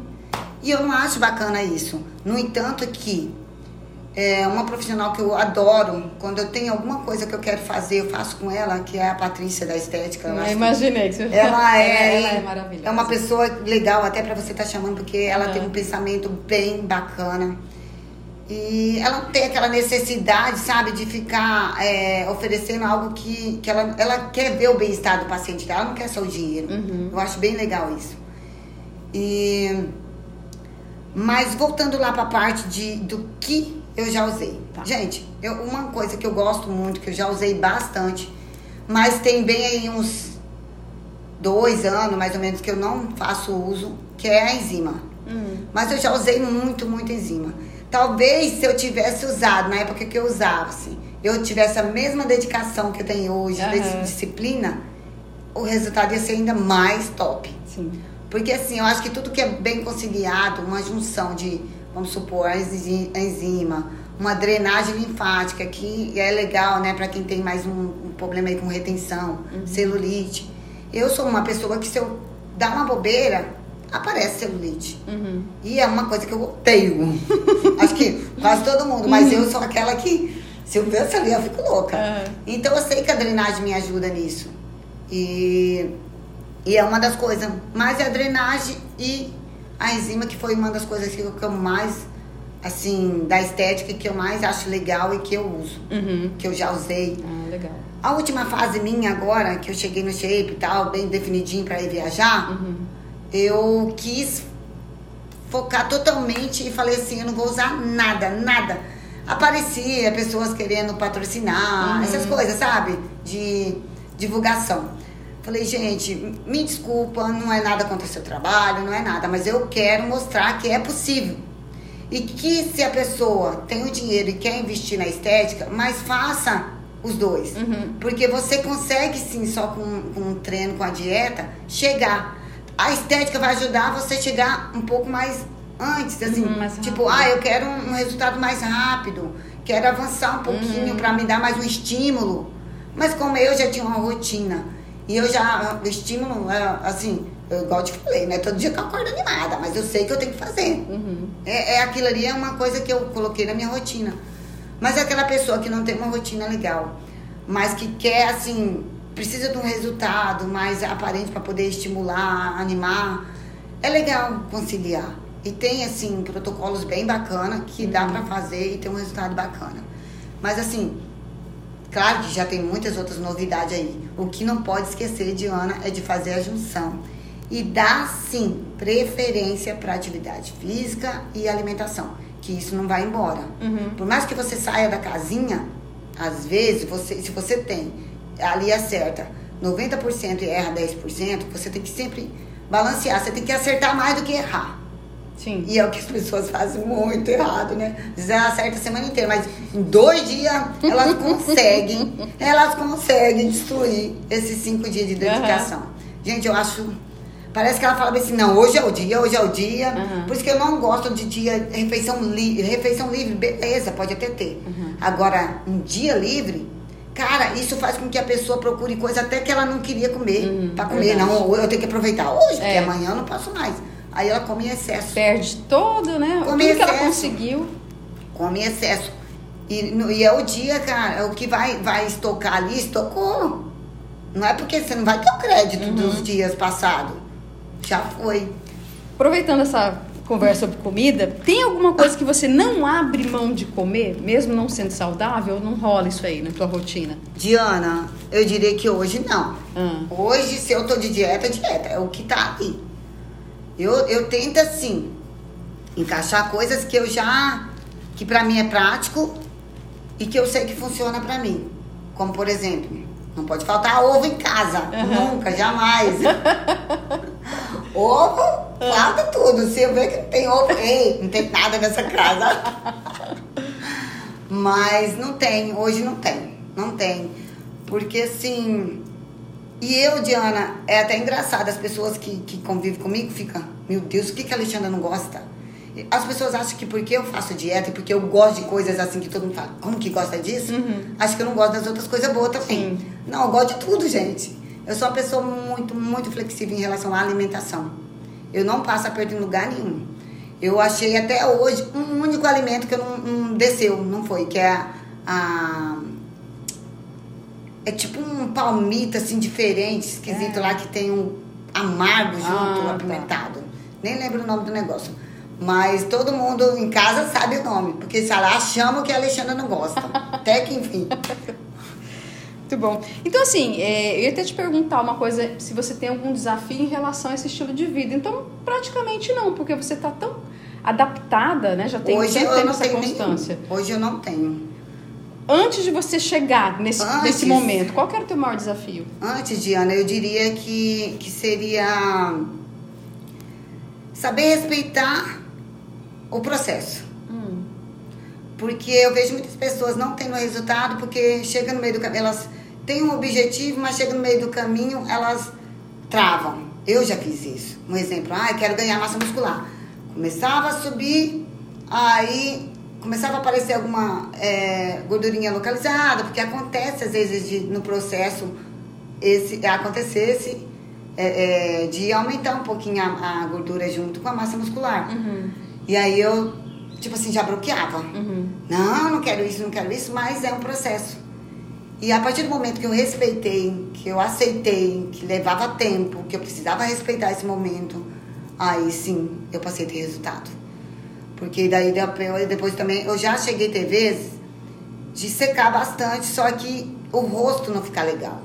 E eu não acho bacana isso. No entanto, que é uma profissional que eu adoro, quando eu tenho alguma coisa que eu quero fazer, eu faço com ela, que é a Patrícia da Estética. Eu que imaginei que você ela é, ela é maravilhosa. é uma pessoa legal até pra você estar chamando, porque ela Aham. tem um pensamento bem bacana. E ela não tem aquela necessidade, sabe, de ficar é, oferecendo algo que, que ela, ela quer ver o bem-estar do paciente dela, ela não quer só o dinheiro. Uhum. Eu acho bem legal isso. E, mas voltando lá pra parte de, do que eu já usei. Tá. Gente, eu, uma coisa que eu gosto muito, que eu já usei bastante, mas tem bem aí uns dois anos, mais ou menos, que eu não faço uso, que é a enzima. Hum. Mas eu já usei muito, muito enzima. Talvez se eu tivesse usado na época que eu usava, assim, eu tivesse a mesma dedicação que eu tenho hoje, de disciplina, o resultado ia ser ainda mais top. Sim. Porque assim, eu acho que tudo que é bem conciliado, uma junção de, vamos supor, a enzi- a enzima, uma drenagem linfática, que é legal, né, pra quem tem mais um, um problema aí com retenção, celulite. Eu sou uma pessoa que se eu dar uma bobeira, aparece celulite. Uhum. E é uma coisa que eu odeio. Acho que quase todo mundo, mas eu sou aquela que, se eu ver essa ali, eu fico louca. É. Então eu sei que a drenagem me ajuda nisso. E, e é uma das coisas. Mas é a drenagem e a enzima, que foi uma das coisas que eu, que eu mais, assim, da estética, que eu mais acho legal e que eu uso. Uhum. Que eu já usei. Ah, legal. A última fase minha agora, que eu cheguei no shape e tal, bem definidinho pra ir viajar, Uhum. Eu quis focar totalmente e falei assim, eu não vou usar nada, nada. Aparecia pessoas querendo patrocinar, Uhum. essas coisas, sabe? De divulgação. Falei, gente, me desculpa, não é nada contra o seu trabalho, não é nada, mas eu quero mostrar que é possível. E que se a pessoa tem o dinheiro e quer investir na estética, mas faça os dois. Uhum. Porque você consegue sim, só com, com um treino, com a dieta, chegar. A estética vai ajudar você a chegar um pouco mais antes, assim. Uhum, mais tipo, ah, eu quero um, um resultado mais rápido, quero avançar um pouquinho Uhum. pra me dar mais um estímulo. Mas como eu já tinha uma rotina e eu já, o estímulo, é, assim, eu, igual eu te falei, né? Todo dia que eu acordo animada, mas eu sei que eu tenho que fazer. Uhum. É, é aquilo ali é uma coisa que eu coloquei na minha rotina. Mas é aquela pessoa que não tem uma rotina legal, mas que quer assim, precisa de um resultado mais aparente para poder estimular, animar, é legal conciliar. E tem assim protocolos bem bacana que dá para fazer e ter um resultado bacana. Mas assim, Claro que já tem muitas outras novidades aí. O que não pode esquecer, Diana, é de fazer a junção. E dar, sim, preferência para atividade física e alimentação. Que isso não vai embora. Uhum. Por mais que você saia da casinha, às vezes, você, se você tem ali acerta 90% e erra 10%, você tem que sempre balancear. Você tem que acertar mais do que errar. Sim. E é o que as pessoas fazem muito errado, né? Vezes ela acerta a semana inteira, mas em dois dias elas conseguem, elas conseguem destruir esses cinco dias de dedicação. Gente, eu acho. Parece que ela fala assim, não, hoje é o dia, hoje é o dia. Aham. Por isso que eu não gosto de dia, refeição livre. Refeição livre, beleza, pode até ter. Uhum. Agora, um dia livre, cara, isso faz com que a pessoa procure coisa até que ela não queria comer. Uhum, pra comer. verdade. Não, eu tenho que aproveitar hoje, porque É. amanhã eu não posso mais. Aí ela come em excesso Perde todo, né? Come Tudo que ela excesso. conseguiu. come em excesso. E, no- e é o dia, cara, o que vai, vai estocar ali, estocou. Não é porque você não vai ter o crédito Uhum. dos dias passados. Já foi. Aproveitando essa conversa sobre comida, tem alguma coisa que você não abre mão de comer, mesmo não sendo saudável? Ou não rola isso aí na tua rotina? Diana, eu diria que hoje não. Ah, Hoje, se eu tô de dieta, dieta. É o que tá ali. Eu, eu tento, assim, encaixar coisas que eu já... Que pra mim é prático e que eu sei que funciona para mim. Como, por exemplo, não pode faltar ovo em casa. Uhum. Nunca, jamais. ovo, falta tudo. Se eu ver que não tem ovo, ei, não tem nada nessa casa. Mas não tem, hoje não tem. Não tem. Porque assim. E eu, Diana, é até engraçado, as pessoas que, que convivem comigo ficam, meu Deus, o que, que a Alexandra não gosta? As pessoas acham que porque eu faço dieta e porque eu gosto de coisas assim que todo mundo fala, como que gosta disso? Uhum. Acho que eu não gosto das outras coisas boas também. Sim. Não, eu gosto de tudo, gente. Eu sou uma pessoa muito, muito flexível em relação à alimentação. Eu não passo aperto em lugar nenhum. Eu achei até hoje um único alimento que eu não, não desceu, não foi, que é a, a é tipo um palmito assim diferente, esquisito é. lá que tem um amargo junto, ah, apimentado. Tá. Nem lembro o nome do negócio. Mas todo mundo em casa sabe o nome, porque se lá chama que a Alexandra não gosta. Até que enfim. Muito bom. Então, assim, é, eu ia até te perguntar uma coisa, se você tem algum desafio em relação a esse estilo de vida. Então, praticamente não, porque você está tão adaptada, né? Já tem Hoje eu tempo essa constância. Nenhum. Hoje eu não tenho. Antes de você chegar nesse, antes, nesse momento, qual era o teu maior desafio? Antes, Diana, eu diria que, que seria saber respeitar o processo. Hum. Porque eu vejo muitas pessoas não tendo resultado porque chega no meio do caminho, elas têm um objetivo, mas chega no meio do caminho, elas travam. Eu já fiz isso. Um exemplo, ah, eu quero ganhar massa muscular. Começava a subir, aí começava a aparecer alguma é, gordurinha localizada, porque acontece às vezes de, no processo esse acontecesse é, é, de aumentar um pouquinho a, a, gordura junto com a massa muscular. Uhum. E aí eu, tipo assim, já bloqueava. Uhum. Não, não quero isso, não quero isso, mas é um processo. E a partir do momento que eu respeitei, que eu aceitei, que levava tempo, que eu precisava respeitar esse momento, aí sim eu passei a ter resultado. Porque daí depois também, eu já cheguei a ter vezes de secar bastante, só que o rosto não fica legal.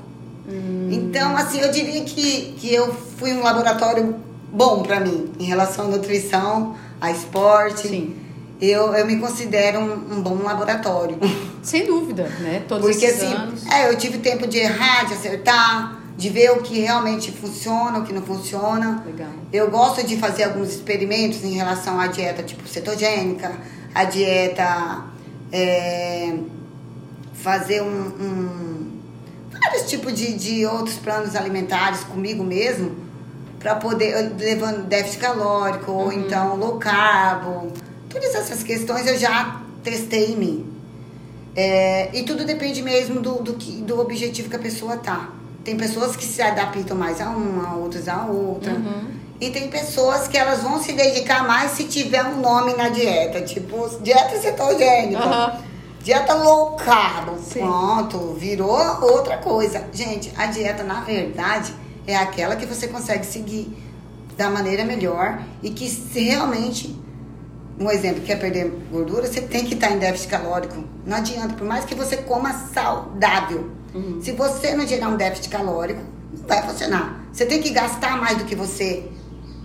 Hum. Então, assim, eu diria que, que eu fui um laboratório bom para mim em relação à nutrição a esporte. Sim. Eu, eu me considero um, um bom laboratório. Sem dúvida, né? Todos Porque, esses assim, anos. É, eu tive tempo de errar, de acertar, de ver o que realmente funciona, o que não funciona. Legal. Eu gosto de fazer alguns experimentos em relação à dieta tipo cetogênica, a dieta. É, fazer um, um, vários tipos de, de outros planos alimentares comigo mesmo para poder, levando déficit calórico, uhum. ou então low carb, todas essas questões eu já testei em mim. É, e tudo depende mesmo do, do, que, do objetivo que a pessoa tá. Tem pessoas que se adaptam mais a uma, outras a outra. Uhum. E tem pessoas que elas vão se dedicar mais se tiver um nome na dieta, tipo dieta cetogênica. Uhum. Dieta low carb, Sim. pronto, virou outra coisa. Gente, a dieta, na verdade, é aquela que você consegue seguir da maneira melhor e que se realmente, um exemplo, quer perder gordura, você tem que estar em déficit calórico. Não adianta, por mais que você coma saudável, uhum. se você não gerar um déficit calórico, não vai funcionar. Você tem que gastar mais do que você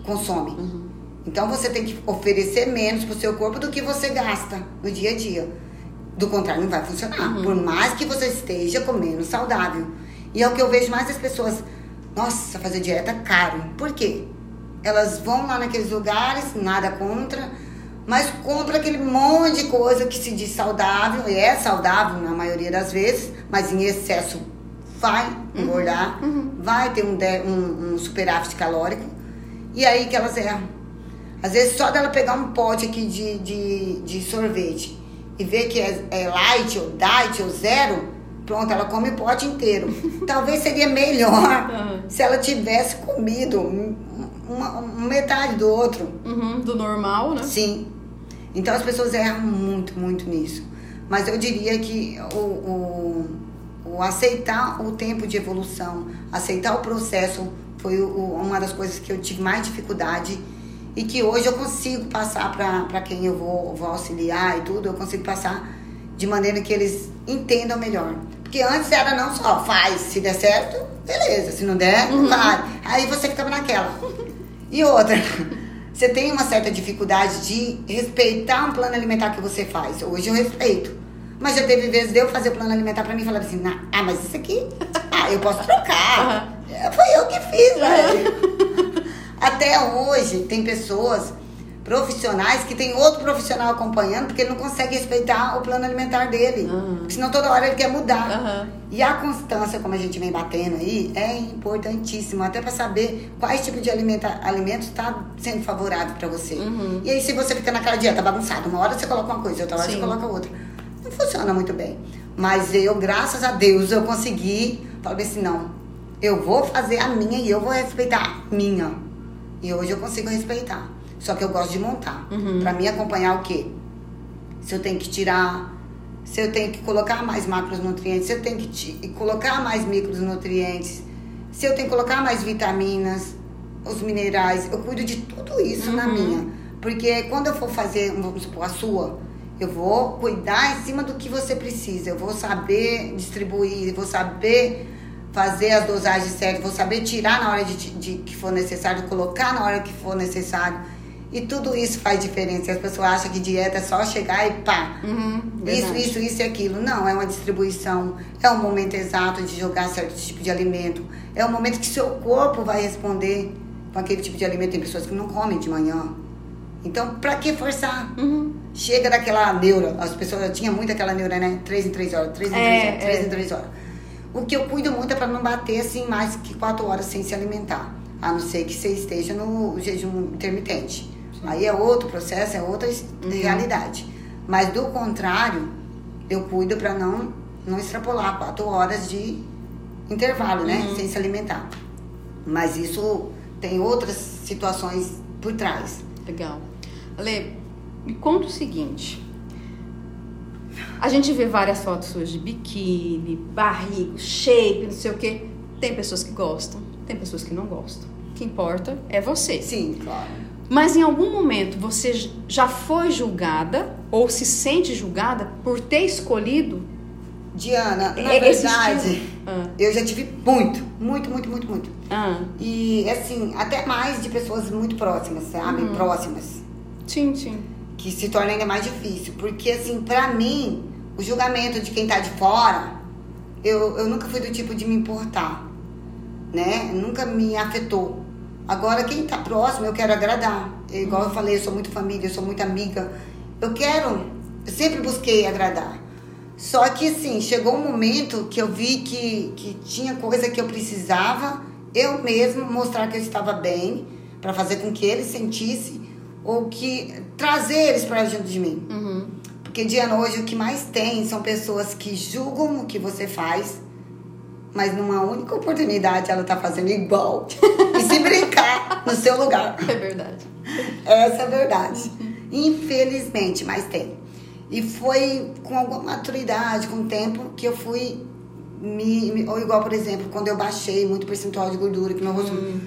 consome. Uhum. Então você tem que oferecer menos para o seu corpo do que você gasta no dia a dia. Do contrário, não vai funcionar. Uhum. Por mais que você esteja comendo saudável. E é o que eu vejo mais as pessoas nossa, fazer dieta é caro. Por quê? Elas vão lá naqueles lugares, nada contra, mas compra aquele monte de coisa que se diz saudável, e é saudável na maioria das vezes, mas em excesso vai uhum. engordar, uhum. vai ter um, um, um superávit calórico, e aí que elas erram. Às vezes só dela pegar um pote aqui de, de, de sorvete e ver que é, é light ou diet ou zero, Pronto, ela come o pote inteiro. Talvez seria melhor uhum. se ela tivesse comido uma, uma metade do outro. Uhum, do normal, né? Sim. Então as pessoas erram muito, muito nisso. Mas eu diria que o, o, o aceitar o tempo de evolução, aceitar o processo, foi o, uma das coisas que eu tive mais dificuldade e que hoje eu consigo passar para quem eu vou, vou auxiliar e tudo, eu consigo passar de maneira que eles entendam melhor. Porque antes era não só faz, se der certo, beleza, se não der, não uhum. vai. Aí você ficava naquela. E outra, você tem uma certa dificuldade de respeitar um plano alimentar que você faz. Hoje eu respeito. Mas já teve vezes de eu fazer o plano alimentar pra mim e falar assim, ah, mas isso aqui, ah, eu posso trocar. Uhum. Foi eu que fiz, velho. Até hoje tem pessoas profissionais que tem outro profissional acompanhando porque ele não consegue respeitar o plano alimentar dele. Uhum. Senão toda hora ele quer mudar. Uhum. E a constância, como a gente vem batendo aí, é importantíssimo, até para saber quais tipos de alimenta, alimentos está sendo favorável para você. Uhum. E aí, se você fica naquela dieta bagunçada, uma hora você coloca uma coisa, outra hora Sim. você coloca outra. Não funciona muito bem. Mas eu, graças a Deus, eu consegui. Falei assim: não, eu vou fazer a minha e eu vou respeitar a minha. E hoje eu consigo respeitar. Só que eu gosto de montar. Uhum. Para mim acompanhar o quê? Se eu tenho que tirar, se eu tenho que colocar mais macronutrientes, se eu tenho que colocar mais micronutrientes, se eu tenho que colocar mais vitaminas, os minerais, eu cuido de tudo isso uhum. na minha. Porque quando eu for fazer, vamos supor, a sua, eu vou cuidar em cima do que você precisa. Eu vou saber distribuir, vou saber fazer as dosagens certas, vou saber tirar na hora de, de, que for necessário, colocar na hora que for necessário. E tudo isso faz diferença. As pessoas acham que dieta é só chegar e pá. Uhum, isso, isso, isso e aquilo. Não, é uma distribuição. É um momento exato de jogar certo tipo de alimento. É um momento que seu corpo vai responder com aquele tipo de alimento. Tem pessoas que não comem de manhã. Então, pra que forçar? Uhum. Chega daquela neura. As pessoas tinham muito aquela neura, né? Três em três horas, três em três é, horas, três é. em três horas. O que eu cuido muito é para não bater assim mais que quatro horas sem se alimentar. A não ser que você esteja no jejum intermitente. Aí é outro processo, é outra uhum. realidade. Mas do contrário, eu cuido para não, não extrapolar quatro horas de intervalo, né? Uhum. Sem se alimentar. Mas isso tem outras situações por trás. Legal. Ale, me conta o seguinte. A gente vê várias fotos suas de biquíni, barriga, shape, não sei o quê. Tem pessoas que gostam, tem pessoas que não gostam. O que importa é você. Sim, claro. Mas em algum momento você já foi julgada ou se sente julgada por ter escolhido? Diana, na verdade, ah. eu já tive muito, muito, muito, muito, muito. Ah. E assim, até mais de pessoas muito próximas, sabe? Uhum. Próximas. Sim, sim. Que se torna ainda mais difícil. Porque assim, pra mim, o julgamento de quem tá de fora, eu, eu nunca fui do tipo de me importar. Né? Nunca me afetou. Agora, quem está próximo, eu quero agradar. Igual eu falei, eu sou muito família, eu sou muito amiga. Eu quero, eu sempre busquei agradar. Só que, assim, chegou um momento que eu vi que, que tinha coisa que eu precisava eu mesmo mostrar que eu estava bem, para fazer com que eles sentissem, ou que trazer eles para junto de mim. Uhum. Porque, dia hoje, o que mais tem são pessoas que julgam o que você faz mas numa única oportunidade ela tá fazendo igual. e se brincar no seu lugar. É verdade. Essa é a verdade. Infelizmente, mas tem. E foi com alguma maturidade, com o tempo, que eu fui me, me, Ou igual, por exemplo, quando eu baixei muito percentual de gordura, que meu rosto. Hum.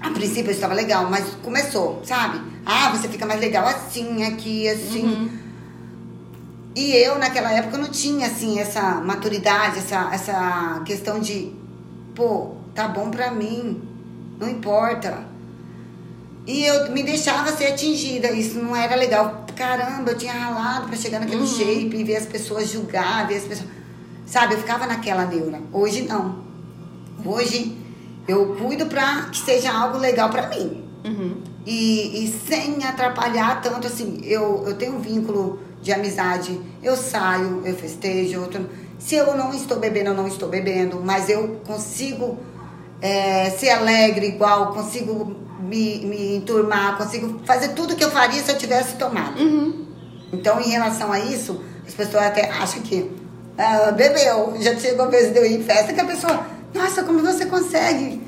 A princípio eu estava legal, mas começou, sabe? Ah, você fica mais legal assim, aqui, assim. Uhum. E eu, naquela época, não tinha, assim, essa maturidade, essa, essa questão de, pô, tá bom pra mim, não importa. E eu me deixava ser atingida, isso não era legal. Caramba, eu tinha ralado pra chegar naquele uhum. shape e ver as pessoas julgar, ver as pessoas. Sabe, eu ficava naquela neura. Hoje não. Hoje eu cuido pra que seja algo legal pra mim. Uhum. E, e sem atrapalhar tanto, assim, eu, eu tenho um vínculo de amizade. Eu saio, eu festejo. Outro... Se eu não estou bebendo, eu não estou bebendo, mas eu consigo é, ser alegre igual, consigo me, me enturmar, consigo fazer tudo que eu faria se eu tivesse tomado. Uhum. Então, em relação a isso, as pessoas até acham que ah, bebeu. Já chegou a vez de eu ir em festa que a pessoa, nossa, como você consegue?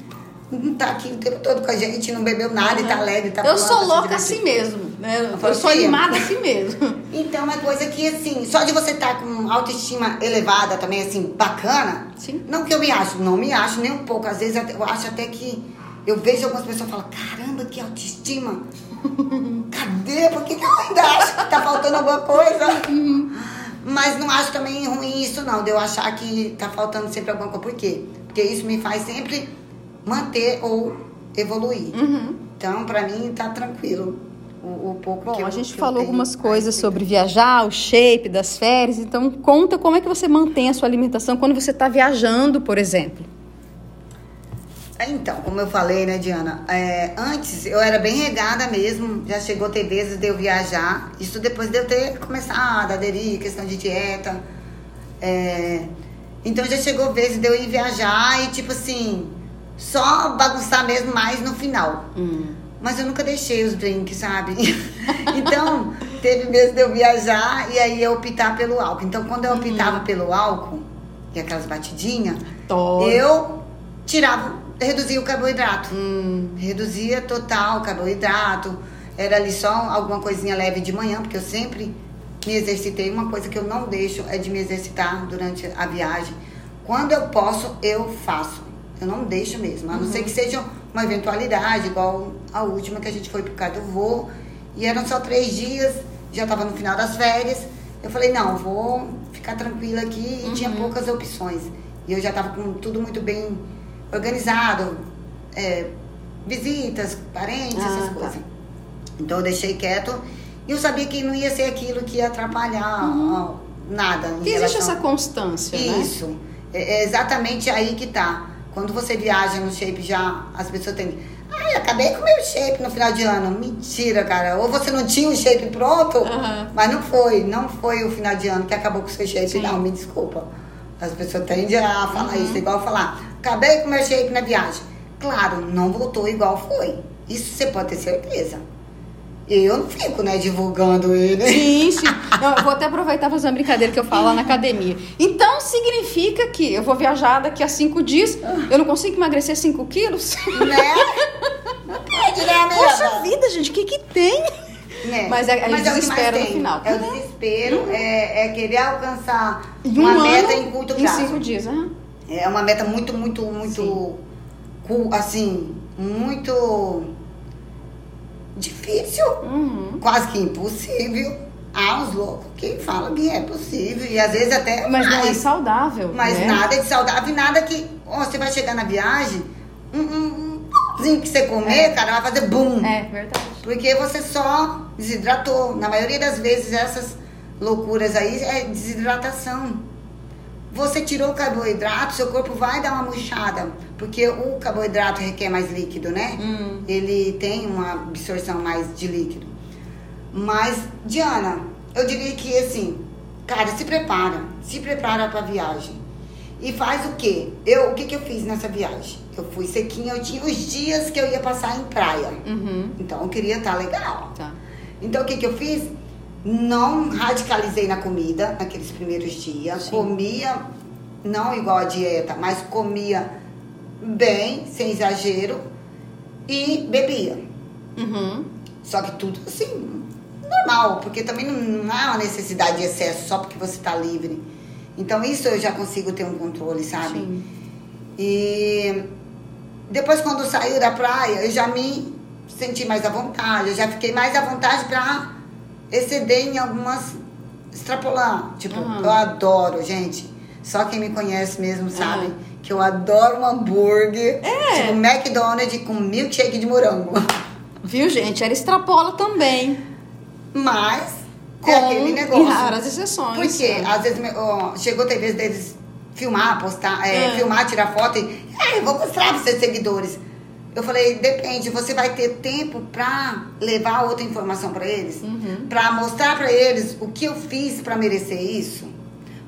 não tá aqui o tempo todo com a gente, não bebeu nada uhum. e tá alegre, tá Eu sou louca assim mesmo, né? Eu, sou animada assim mesmo. Então, é uma coisa que, assim, só de você estar tá com autoestima elevada também, assim, bacana. Sim. Não que eu me acho, não me acho nem um pouco. Às vezes eu acho até que eu vejo algumas pessoas falam, caramba, que autoestima. Cadê? Por que, que eu ainda acho que tá faltando alguma coisa? Uhum. Mas não acho também ruim isso, não, de eu achar que tá faltando sempre alguma coisa. Por quê? Porque isso me faz sempre manter ou evoluir. Uhum. Então, para mim, tá tranquilo. O, o pouco Bom, que eu, a gente que falou algumas coisas sobre viajar, o shape das férias. Então, conta como é que você mantém a sua alimentação quando você está viajando, por exemplo. Então, como eu falei, né, Diana? é, antes eu era bem regada mesmo. Já chegou a ter vezes de eu viajar. Isso depois de eu ter começado a aderir, questão de dieta. É, então já chegou vezes de eu ir viajar e, tipo assim, só bagunçar mesmo mais no final. Mas eu nunca deixei os drinks, sabe? então, teve vezes de eu viajar e aí eu optar pelo álcool. Então, quando eu optava pelo álcool, e aquelas batidinhas, eu tirava, reduzia o carboidrato. Hum. Reduzia total o carboidrato. Era ali só alguma coisinha leve de manhã, porque eu sempre me exercitei. Uma coisa que eu não deixo é de me exercitar durante a viagem. Quando eu posso, eu faço. Eu não deixo mesmo. A não ser que seja uma eventualidade, igual a última que a gente foi pro Voo. E eram só três dias, já estava no final das férias. Eu falei, não, vou ficar tranquila aqui e tinha poucas opções. E eu já estava com tudo muito bem organizado. é, visitas, parentes, Ah, essas tá. coisas. Então eu deixei quieto. E eu sabia que não ia ser aquilo que ia atrapalhar ó, nada. em Porque existe relação- essa constância, né? isso. É é exatamente aí que tá. Quando você viaja no shape já, as pessoas têm. Ai, acabei com o meu shape no final de ano. Mentira, cara. Ou você não tinha o shape pronto, Aham. mas não foi. Não foi o final de ano que acabou com o seu shape. Sim. Não, me desculpa. As pessoas tendem a falar Uhum. isso, igual falar, acabei com o meu shape na viagem. Claro, não voltou igual foi. Isso você pode ter certeza. Eu não fico, né, divulgando ele. Sim, sim. Não, eu vou até aproveitar e fazer uma brincadeira que eu falo lá na academia. Então significa que eu vou viajar daqui a cinco dias, eu não consigo emagrecer 5 quilos? né? Não pode, né, amiga? Poxa vida, gente, o que que tem? Né? Mas é- é que mais desespera no final. É o desespero, é, é querer alcançar Em uma um meta em curto em prazo. cinco dias. aham. É uma meta muito, muito, muito, cu- assim, muito difícil, Uhum. quase que impossível. Há uns loucos que falam que é possível e às vezes até Mas não é mais. saudável. Mas né? nada de saudável, nada que. Ó, você vai chegar na viagem, um, um, um que você comer, cara, vai fazer bum. É, verdade. Porque você só desidratou. Na maioria das vezes, essas loucuras aí é desidratação. Você tirou o carboidrato, seu corpo vai dar uma murchada. Porque o carboidrato requer mais líquido, né? Hum. Ele tem uma absorção mais de líquido. Mas, Diana, eu diria que assim, cara, se prepara. Se prepara pra viagem. E faz o quê? Eu, o que, que eu fiz nessa viagem? Eu fui sequinha, eu tinha os dias que eu ia passar em praia. Uhum. Então eu queria estar legal. Tá. Então o que, que eu fiz? Não radicalizei na comida naqueles primeiros dias. Sim. Comia, não igual a dieta, mas comia bem, sem exagero, e bebia. Uhum. Só que tudo assim, normal, porque também não, há uma necessidade de excesso só porque você está livre. Então isso eu já consigo ter um controle, sabe? Sim. E depois quando saiu da praia, eu já me senti mais à vontade, eu já fiquei mais à vontade pra exceder em algumas extrapolar. Tipo, Aham. eu adoro, gente. Só quem me conhece mesmo sabe Aham. que eu adoro um hambúrguer, É. tipo McDonald's com milkshake de morango. Viu, gente? Ela extrapola também. Mas Com é aquele negócio. em raras exceções. Porque né? às vezes ó, chegou a ter vezes deles filmar, postar, é, É. filmar, tirar foto e é, eu vou mostrar para seus seguidores. Eu falei, depende, você vai ter tempo pra levar outra informação pra eles? Uhum. Pra mostrar pra eles o que eu fiz pra merecer isso?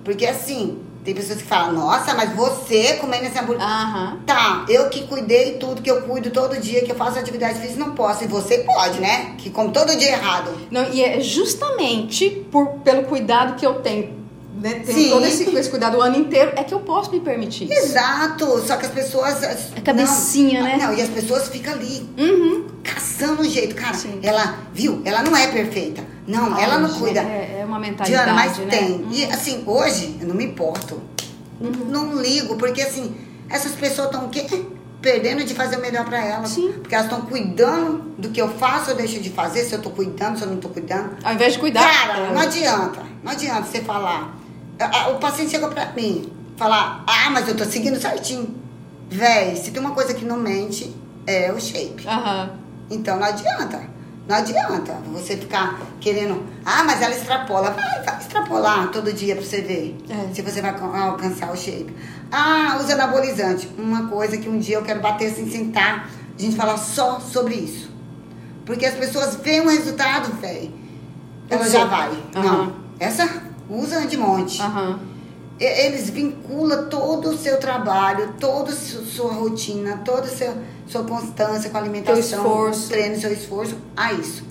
Porque assim, tem pessoas que falam, nossa, mas você comendo esse hambúrguer. Aham. Tá, eu que cuidei tudo, que eu cuido todo dia, que eu faço atividade física, não posso. E você pode, né? Que come todo dia errado. Não, e é justamente por, pelo cuidado que eu tenho, né? Tenho Sim. todo esse, esse cuidado o ano inteiro, é que eu posso me permitir. Exato, só que as pessoas. A cabecinha, não, né? Não, e as pessoas ficam ali, Uhum. caçando um jeito. Cara, Sim. ela, viu? Ela não é perfeita. Não, ela não cuida. É, é uma mentalidade, Diana, mas né? tem. E assim, hoje, eu não me importo. Uhum. Não ligo, porque assim, essas pessoas estão o quê? Perdendo de fazer o melhor pra elas. Sim. Porque elas estão cuidando do que eu faço ou deixo de fazer, se eu tô cuidando, se eu não tô cuidando. Ao invés de cuidar. Cara, é, não adianta. Não adianta você falar. O paciente chegou pra mim, falar, ah, mas eu tô seguindo certinho. Véi, se tem uma coisa que não mente, é o shape. Aham. Então não adianta. Não adianta você ficar querendo. Ah, mas ela extrapola. Vai, vai extrapolar todo dia pra você ver. É. Se você vai alcançar o shape. Ah, usa anabolizante. Uma coisa que um dia eu quero bater assim, sentar, a gente falar só sobre isso. Porque as pessoas veem o resultado, velho. Ela já vai. Aham. Não. Essa usa de monte. E- Eles vinculam todo o seu trabalho, toda a su- sua rotina, toda a seu- sua constância com a alimentação, o treino, seu esforço a isso.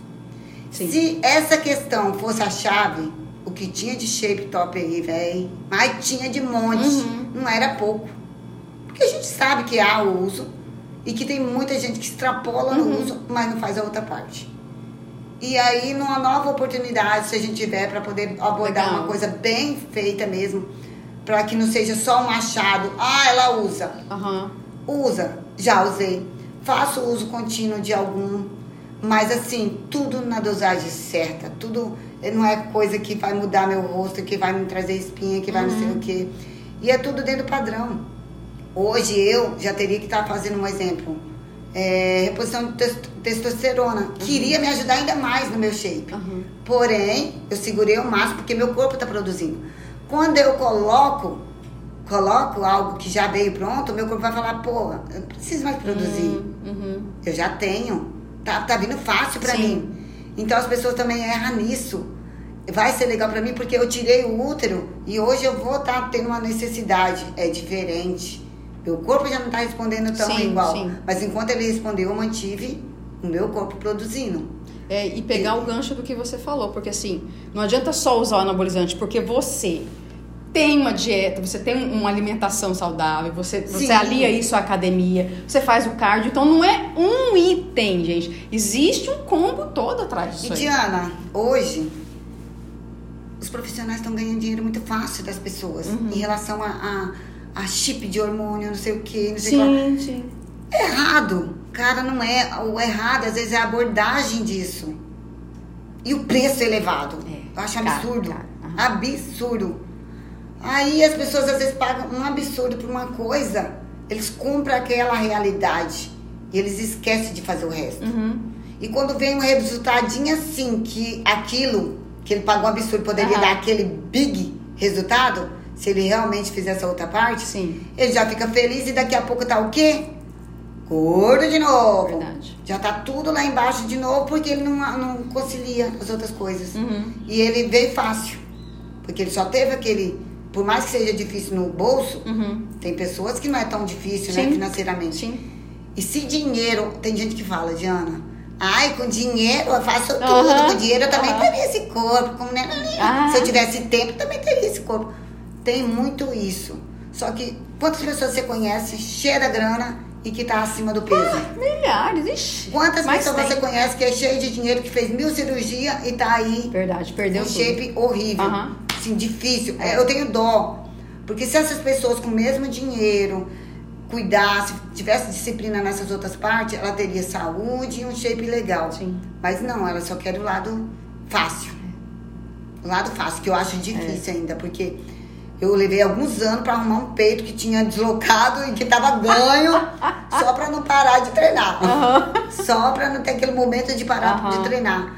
Sim. Se essa questão fosse a chave, o que tinha de shape top aí, velho, mas tinha de monte, Uhum. não era pouco. Porque a gente sabe que há o uso e que tem muita gente que extrapola Uhum. no uso, mas não faz a outra parte. E aí, numa nova oportunidade, se a gente tiver para poder abordar Legal. uma coisa bem feita mesmo, para que não seja só um achado, ah, ela usa. Aham. Usa, já usei. Faço uso contínuo de algum, mas assim, tudo na dosagem certa. Tudo eh, não é coisa que vai mudar meu rosto, que vai me trazer espinha, que vai não sei o quê. E é tudo dentro do padrão. Hoje eu já teria que estar fazendo um exemplo. É, reposição de tes- testosterona. Queria me ajudar ainda mais no meu shape. Aham. Porém, eu segurei o máximo porque meu corpo está produzindo. Quando eu coloco, coloco algo que já veio pronto, meu corpo vai falar, pô, eu não preciso mais produzir. Uhum. Eu já tenho. Tá, tá vindo fácil Sim. mim. Então as pessoas também erram nisso. Vai ser legal pra mim porque eu tirei o útero e hoje eu vou estar tendo uma necessidade. É diferente. Meu corpo já não tá respondendo tão Sim, igual. sim. Mas enquanto ele respondeu, eu mantive o meu corpo produzindo. É, e pegar o gancho do que você falou, porque assim, não adianta só usar o anabolizante, porque você tem uma dieta, você tem uma alimentação saudável, você, você alia isso à academia, você faz o cardio, então não é um item, gente. Existe um combo todo atrás E disso aí. Diana, hoje os profissionais estão ganhando dinheiro muito fácil das pessoas Uhum. em relação a, a, a chip de hormônio, não sei o que, não sei. Sim, sim. É errado. Cara, não é. O errado, às vezes, é a abordagem disso. E o preço elevado. É, Eu acho caro, absurdo. caro. Aham. Absurdo. Aí as pessoas às vezes pagam um absurdo por uma coisa. Eles compram aquela realidade. E eles esquecem de fazer o resto. Uhum. E quando vem um resultadinho assim, que aquilo que ele pagou um absurdo poderia Aham. dar aquele big resultado, se ele realmente fizer essa outra parte, Sim. ele já fica feliz e daqui a pouco tá o quê? Gordo de novo. Verdade. Já tá tudo lá embaixo de novo porque ele não, não concilia as outras coisas. Uhum. E ele veio fácil. Porque ele só teve aquele. Por mais que seja difícil no bolso, Uhum. tem pessoas que não é tão difícil, né, Sim. financeiramente. Sim. E se dinheiro, tem gente que fala, Diana, ai, com dinheiro eu faço tudo, Aham. com dinheiro eu também teria esse corpo, como né, Ah. se eu tivesse tempo também teria esse corpo. Tem muito isso. Só que quantas pessoas você conhece, cheia da grana e que tá acima do peso? Milhares, ixi. Quantas Mas pessoas tem. você conhece que é cheio de dinheiro, que fez mil cirurgias e tá aí Verdade, perdeu um shape horrível. Aham. Assim, difícil. É, Eu tenho dó. Porque se essas pessoas com o mesmo dinheiro cuidassem, tivesse disciplina nessas outras partes, ela teria saúde e um shape legal. Sim. Mas não, ela só quer o lado fácil. O lado fácil, que eu acho difícil ainda, porque eu levei alguns anos pra arrumar um peito que tinha deslocado e que tava ganho, só pra não parar de treinar. Aham. Só pra não ter aquele momento de parar Aham. de treinar.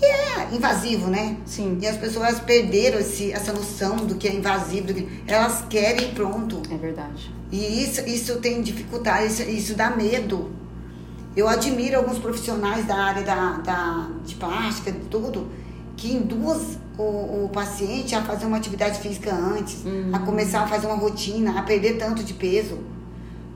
E é invasivo, né? Sim. E as pessoas perderam esse, essa noção do que é invasivo, do que elas querem e pronto. É verdade. E isso, isso tem dificuldade, isso, isso dá medo. Eu admiro alguns profissionais da área da, da, de plástica, de tudo, que induz o, o paciente a fazer uma atividade física antes, a começar a fazer uma rotina, a perder tanto de peso.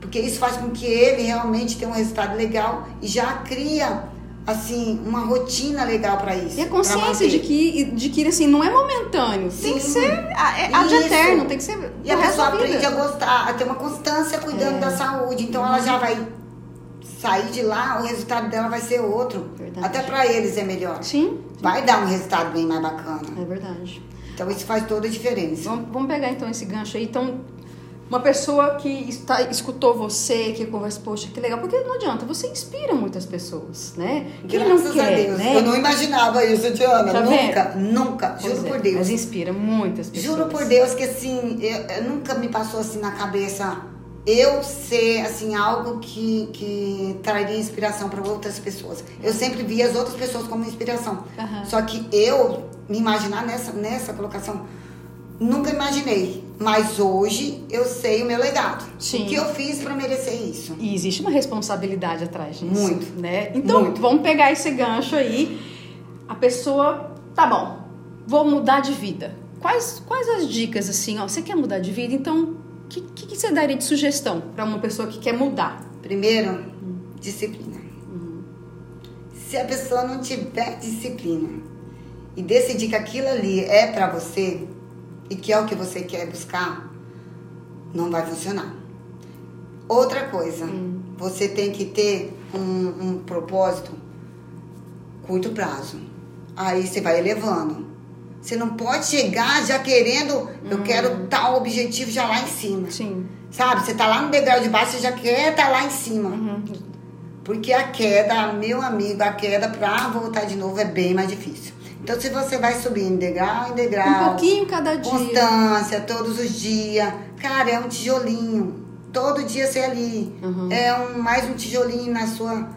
Porque isso faz com que ele realmente tenha um resultado legal e já cria, assim, uma rotina legal para isso. E a consciência de que, de que assim, não é momentâneo. Tem que Sim. ser a- é ad Isso. eterno, tem que ser. E a pessoa aprende a gostar, a ter uma constância cuidando É. da saúde. Então ela já vai sair de lá, o resultado dela vai ser outro. Verdade. Até pra eles é melhor. Sim, Vai dar um resultado bem mais bacana. é verdade. Então isso faz toda a diferença. Vamos, vamos pegar então esse gancho aí. Então, uma pessoa que está, escutou você, que conversa, poxa, que legal. Porque não adianta, você inspira muitas pessoas, né? Quem Graças não quer, a Deus. né? Eu não imaginava isso, Diana. Tá nunca, nunca. Pois Juro é, por Deus. Mas inspira muitas pessoas. Juro por Deus que assim, eu, eu nunca me passou assim na cabeça eu ser assim algo que, que traria inspiração para outras pessoas. Eu sempre vi as outras pessoas como inspiração. Uhum. Só que eu me imaginar nessa nessa colocação nunca imaginei. Mas hoje eu sei o meu legado. Sim. O que eu fiz para merecer isso. E existe uma responsabilidade atrás disso. Muito. Né? Então, Muito. vamos pegar esse gancho aí. A pessoa, tá bom, vou mudar de vida. Quais, quais as dicas assim, ó? Você quer mudar de vida? Então, que, que, que, você daria de sugestão para uma pessoa que quer mudar? Primeiro, disciplina. Uhum. Se a pessoa não tiver disciplina e decidir que aquilo ali é para você e que é o que você quer buscar, não vai funcionar. Outra coisa, uhum. você tem que ter um, um propósito curto prazo. Aí você vai elevando. Você não pode chegar já querendo, uhum. eu quero tal objetivo já lá em cima. Sim. Sabe? Você tá lá no degrau de baixo, você já quer estar tá lá em cima. Uhum. Porque a queda, meu amigo, a queda pra voltar de novo é bem mais difícil. Então, se você vai subindo degrau em degrau. Um pouquinho cada dia. Constância, todos os dias. Cara, é um tijolinho. Todo dia você é ali. Uhum. É um, mais um tijolinho na sua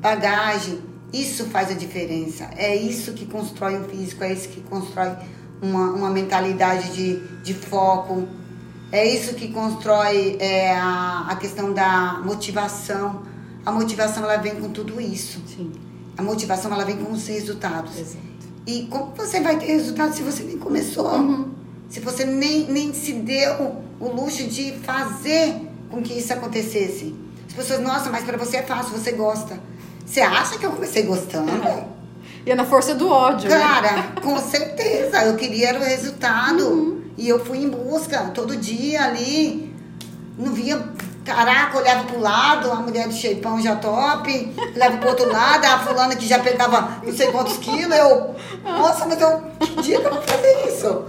bagagem. Isso faz a diferença. É isso que constrói o físico, é isso que constrói uma, uma mentalidade de, de foco. É isso que constrói é, a, a questão da motivação. A motivação ela vem com tudo isso. Sim. A motivação ela vem com os resultados. Exato. E como você vai ter resultados se você nem começou? Uhum. Se você nem, nem se deu o luxo de fazer com que isso acontecesse. As pessoas, nossa, mas para você é fácil, você gosta. Você acha que eu comecei gostando? E é na força do ódio. Né? Cara, né? com certeza. Eu queria o resultado. Uhum. E eu fui em busca todo dia ali. Não via. Caraca, olhava pro lado, a mulher do shapeão já top, leva pro outro lado, a fulana que já pegava não sei quantos quilos, eu. Nossa, mas eu. Que dia que eu vou fazer isso?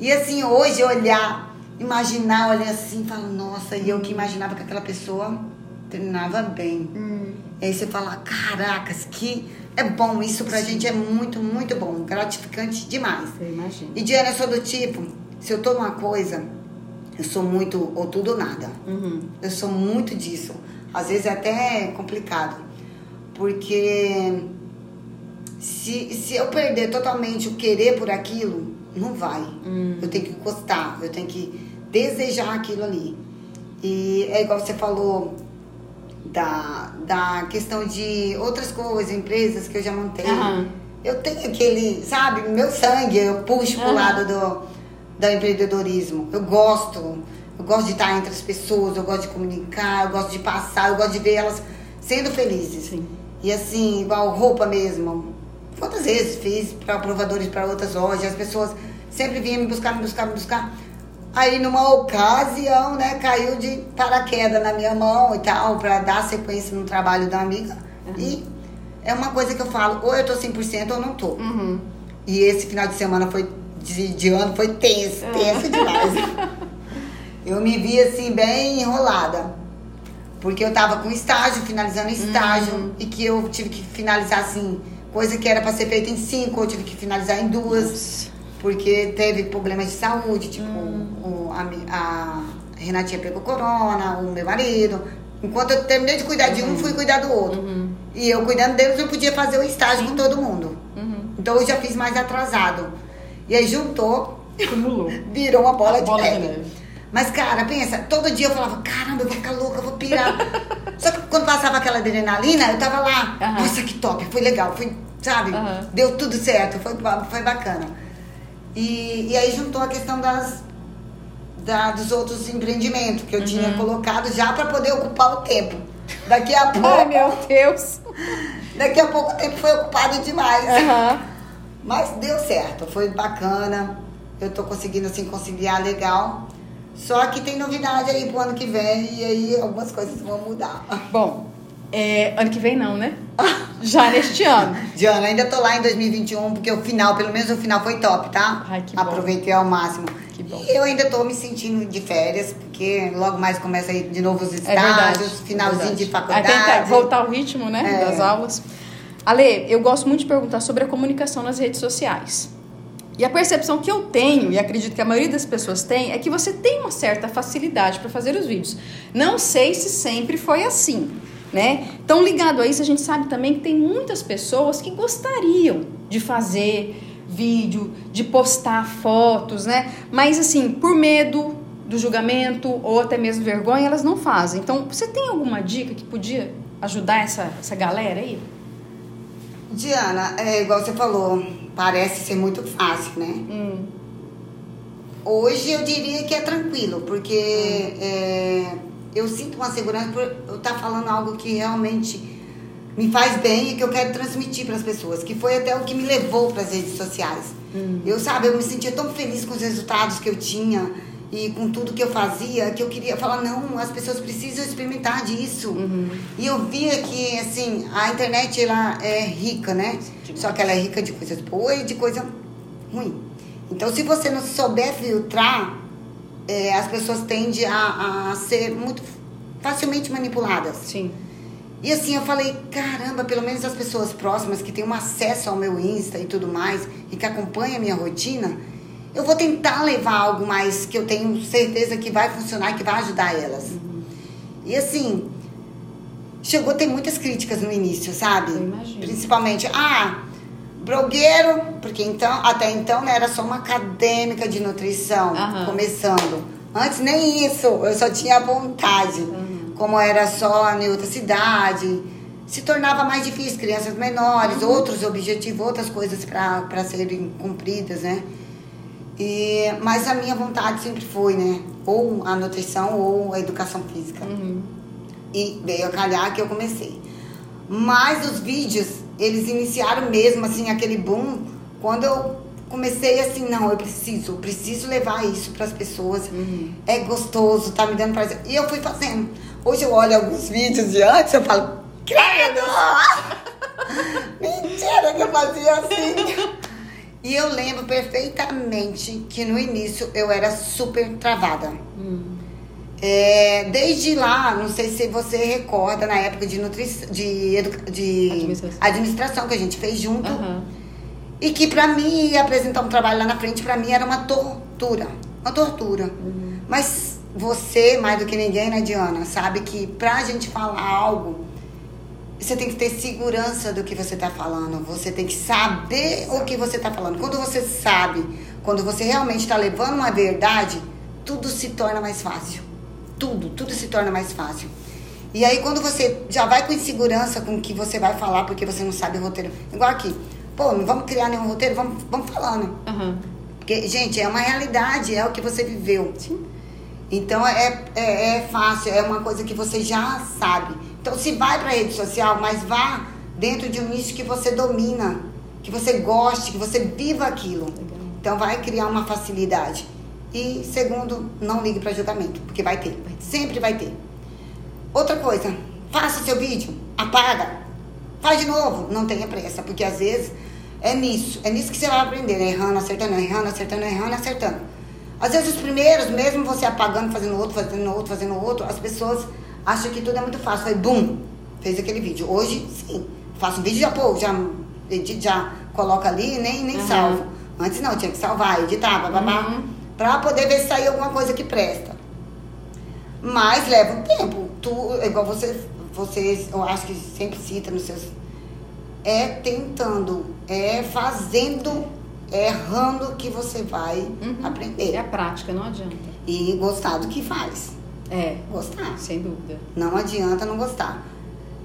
E assim, hoje olhar, imaginar, olhar assim, falar, nossa, e eu que imaginava que aquela pessoa terminava bem. Hum. E aí você fala, caracas, que é bom, isso pra Sim. gente é muito, muito bom, gratificante demais. Eu imagino. E Diana, eu sou do tipo, se eu tô numa coisa, eu sou muito ou tudo ou nada. Uhum. Eu sou muito disso. Às vezes é até complicado. Porque se, se eu perder totalmente o querer por aquilo, não vai. Uhum. Eu tenho que gostar, eu tenho que desejar aquilo ali. E é igual você falou, da, da questão de outras coisas, empresas que eu já montei. Uhum. Eu tenho aquele, sabe, meu sangue, eu puxo uhum. pro lado do, do empreendedorismo. Eu gosto, eu gosto de estar entre as pessoas, eu gosto de comunicar, eu gosto de passar, eu gosto de ver elas sendo felizes. Sim. E assim, igual roupa mesmo. Quantas vezes fiz para provadores para outras lojas, as pessoas sempre vinham me buscar, me buscar, me buscar. Aí numa ocasião, né, caiu de paraquedas na minha mão e tal, para dar sequência no trabalho da amiga. Uhum. E é uma coisa que eu falo, ou eu tô 100% ou não tô. Uhum. E esse final de semana foi de, de ano foi tenso, tenso demais. eu me vi assim bem enrolada. Porque eu tava com estágio, finalizando estágio, uhum. e que eu tive que finalizar assim, coisa que era para ser feita em cinco, eu tive que finalizar em duas. Nossa porque teve problemas de saúde, tipo, hum. o, a, a, Renatinha pegou corona, o meu marido. Enquanto eu terminei de cuidar de um, uhum. fui cuidar do outro. Uhum. E eu cuidando deles, eu podia fazer o estágio Sim. com todo mundo. Uhum. Então eu já fiz mais atrasado. E aí juntou, virou uma bola, de, bola neve. de, neve. Mas, cara, pensa, todo dia eu falava, caramba, eu vou ficar louca, eu vou pirar. Só que quando passava aquela adrenalina, eu tava lá, nossa, que top, foi legal, foi, sabe? Deu tudo certo, foi, foi bacana. E, e aí juntou a questão das, da, dos outros empreendimentos que eu uhum. tinha colocado já para poder ocupar o tempo. Daqui a pouco. Ai, meu Deus! Daqui a pouco o tempo foi ocupado demais. Uhum. Mas deu certo, foi bacana. Eu tô conseguindo assim conciliar legal. Só que tem novidade aí pro ano que vem e aí algumas coisas vão mudar. Bom, é, ano que vem não, né? Já neste ano. Diana, ainda tô lá em 2021, porque o final, pelo menos o final foi top, tá? Ai, que bom. Aproveitei ao máximo. Que bom. E eu ainda tô me sentindo de férias, porque logo mais começa aí de novo os é estágios, é finalzinho é de faculdade. tentar voltar ao ritmo, né, é. das aulas. Ale, eu gosto muito de perguntar sobre a comunicação nas redes sociais. E a percepção que eu tenho, e acredito que a maioria das pessoas tem, é que você tem uma certa facilidade para fazer os vídeos. Não sei se sempre foi assim, né? Então, ligado a isso, a gente sabe também que tem muitas pessoas que gostariam de fazer vídeo, de postar fotos, né? Mas assim, por medo do julgamento ou até mesmo vergonha, elas não fazem. Então, você tem alguma dica que podia ajudar essa, essa galera aí? Diana, é igual você falou, parece ser muito fácil, né? Hum. Hoje eu diria que é tranquilo, porque hum. é, eu sinto uma segurança por eu estar tá falando algo que realmente me faz bem e que eu quero transmitir para as pessoas, que foi até o que me levou para as redes sociais. Hum. Eu, sabe, eu me sentia tão feliz com os resultados que eu tinha e com tudo que eu fazia, que eu queria falar, não, as pessoas precisam experimentar disso. Uhum. E eu via que, assim, a internet, ela é rica, né? Só que ela é rica de coisas boas e de coisa ruim. Então, se você não souber filtrar, é, as pessoas tendem a, a ser muito facilmente manipuladas. Sim. E assim, eu falei, caramba, pelo menos as pessoas próximas que têm um acesso ao meu Insta e tudo mais, e que acompanham a minha rotina, eu vou tentar levar algo mais que eu tenho certeza que vai funcionar que vai ajudar elas. Uhum. E assim, chegou a ter muitas críticas no início, sabe? Principalmente, ah, blogueiro, porque então, até então né, era só uma acadêmica de nutrição, uhum. começando. Antes nem isso, eu só tinha vontade. Uhum. Como era só em outra cidade, se tornava mais difícil, crianças menores, uhum. outros objetivos, outras coisas para serem cumpridas, né? E, mas a minha vontade sempre foi, né? Ou a nutrição ou a educação física. Uhum. E veio a calhar que eu comecei. Mas os vídeos, eles iniciaram mesmo, assim, aquele boom, quando eu comecei assim, não, eu preciso, eu preciso levar isso para as pessoas. Uhum. É gostoso, tá me dando prazer. E eu fui fazendo. Hoje eu olho alguns vídeos de antes, eu falo, credo! Mentira que eu fazia assim. E eu lembro perfeitamente que no início eu era super travada. Hum. É, desde lá, não sei se você recorda, na época de, nutri... de, de administração. administração. que a gente fez junto. Uhum. E que pra mim, apresentar um trabalho lá na frente, pra mim era uma tortura. Uma tortura. Uhum. Mas você, mais do que ninguém, né, Diana, sabe que pra gente falar algo você tem que ter segurança do que você está falando. Você tem que saber o que você está falando. Quando você sabe, quando você realmente está levando uma verdade, tudo se torna mais fácil. Tudo, tudo se torna mais fácil. E aí, quando você já vai com insegurança com o que você vai falar, porque você não sabe o roteiro. Igual aqui. Pô, não vamos criar nenhum roteiro, vamos, vamos falando. Uhum. Porque, gente, é uma realidade, é o que você viveu. Sim. Então, é, é, é fácil, é uma coisa que você já sabe. Então, se vai para rede social, mas vá dentro de um nicho que você domina, que você goste, que você viva aquilo. Então, vai criar uma facilidade. E, segundo, não ligue para julgamento, porque vai ter. Sempre vai ter. Outra coisa, faça seu vídeo, apaga, faz de novo. Não tenha pressa, porque às vezes é nisso. É nisso que você vai aprender, né? errando, acertando, errando, acertando, errando, acertando. Às vezes os primeiros, mesmo você apagando, fazendo outro, fazendo outro, fazendo outro, as pessoas acha que tudo é muito fácil. Foi bum, fez aquele vídeo. Hoje, sim, faço um vídeo já, pô, já, edito, já coloca ali e nem, nem uhum. salvo. Antes não, tinha que salvar, editar, babá, uhum. Pra poder ver se sair alguma coisa que presta. Mas leva um tempo. Tu, igual você, vocês, eu acho que sempre cita nos seus. É tentando, é fazendo, é errando que você vai uhum. aprender. É a prática, não adianta. E gostar do que faz. É. Gostar. Sem dúvida. Não adianta não gostar.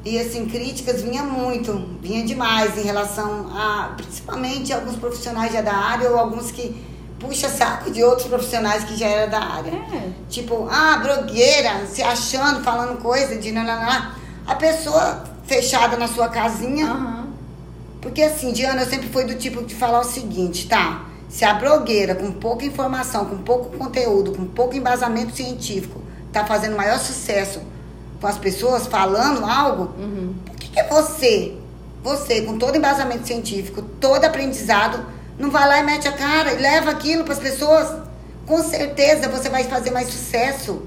E assim, críticas vinha muito, vinha demais em relação a, principalmente alguns profissionais já da área ou alguns que puxa saco de outros profissionais que já era da área. É. Tipo, ah, blogueira, se achando, falando coisa de nananá. A pessoa fechada na sua casinha. Uhum. Porque assim, Diana, eu sempre fui do tipo de falar o seguinte, tá? Se a blogueira com pouca informação, com pouco conteúdo, com pouco embasamento científico, tá fazendo maior sucesso com as pessoas, falando algo, uhum. por que, que você, você, com todo embasamento científico, todo aprendizado, não vai lá e mete a cara e leva aquilo para as pessoas? Com certeza você vai fazer mais sucesso.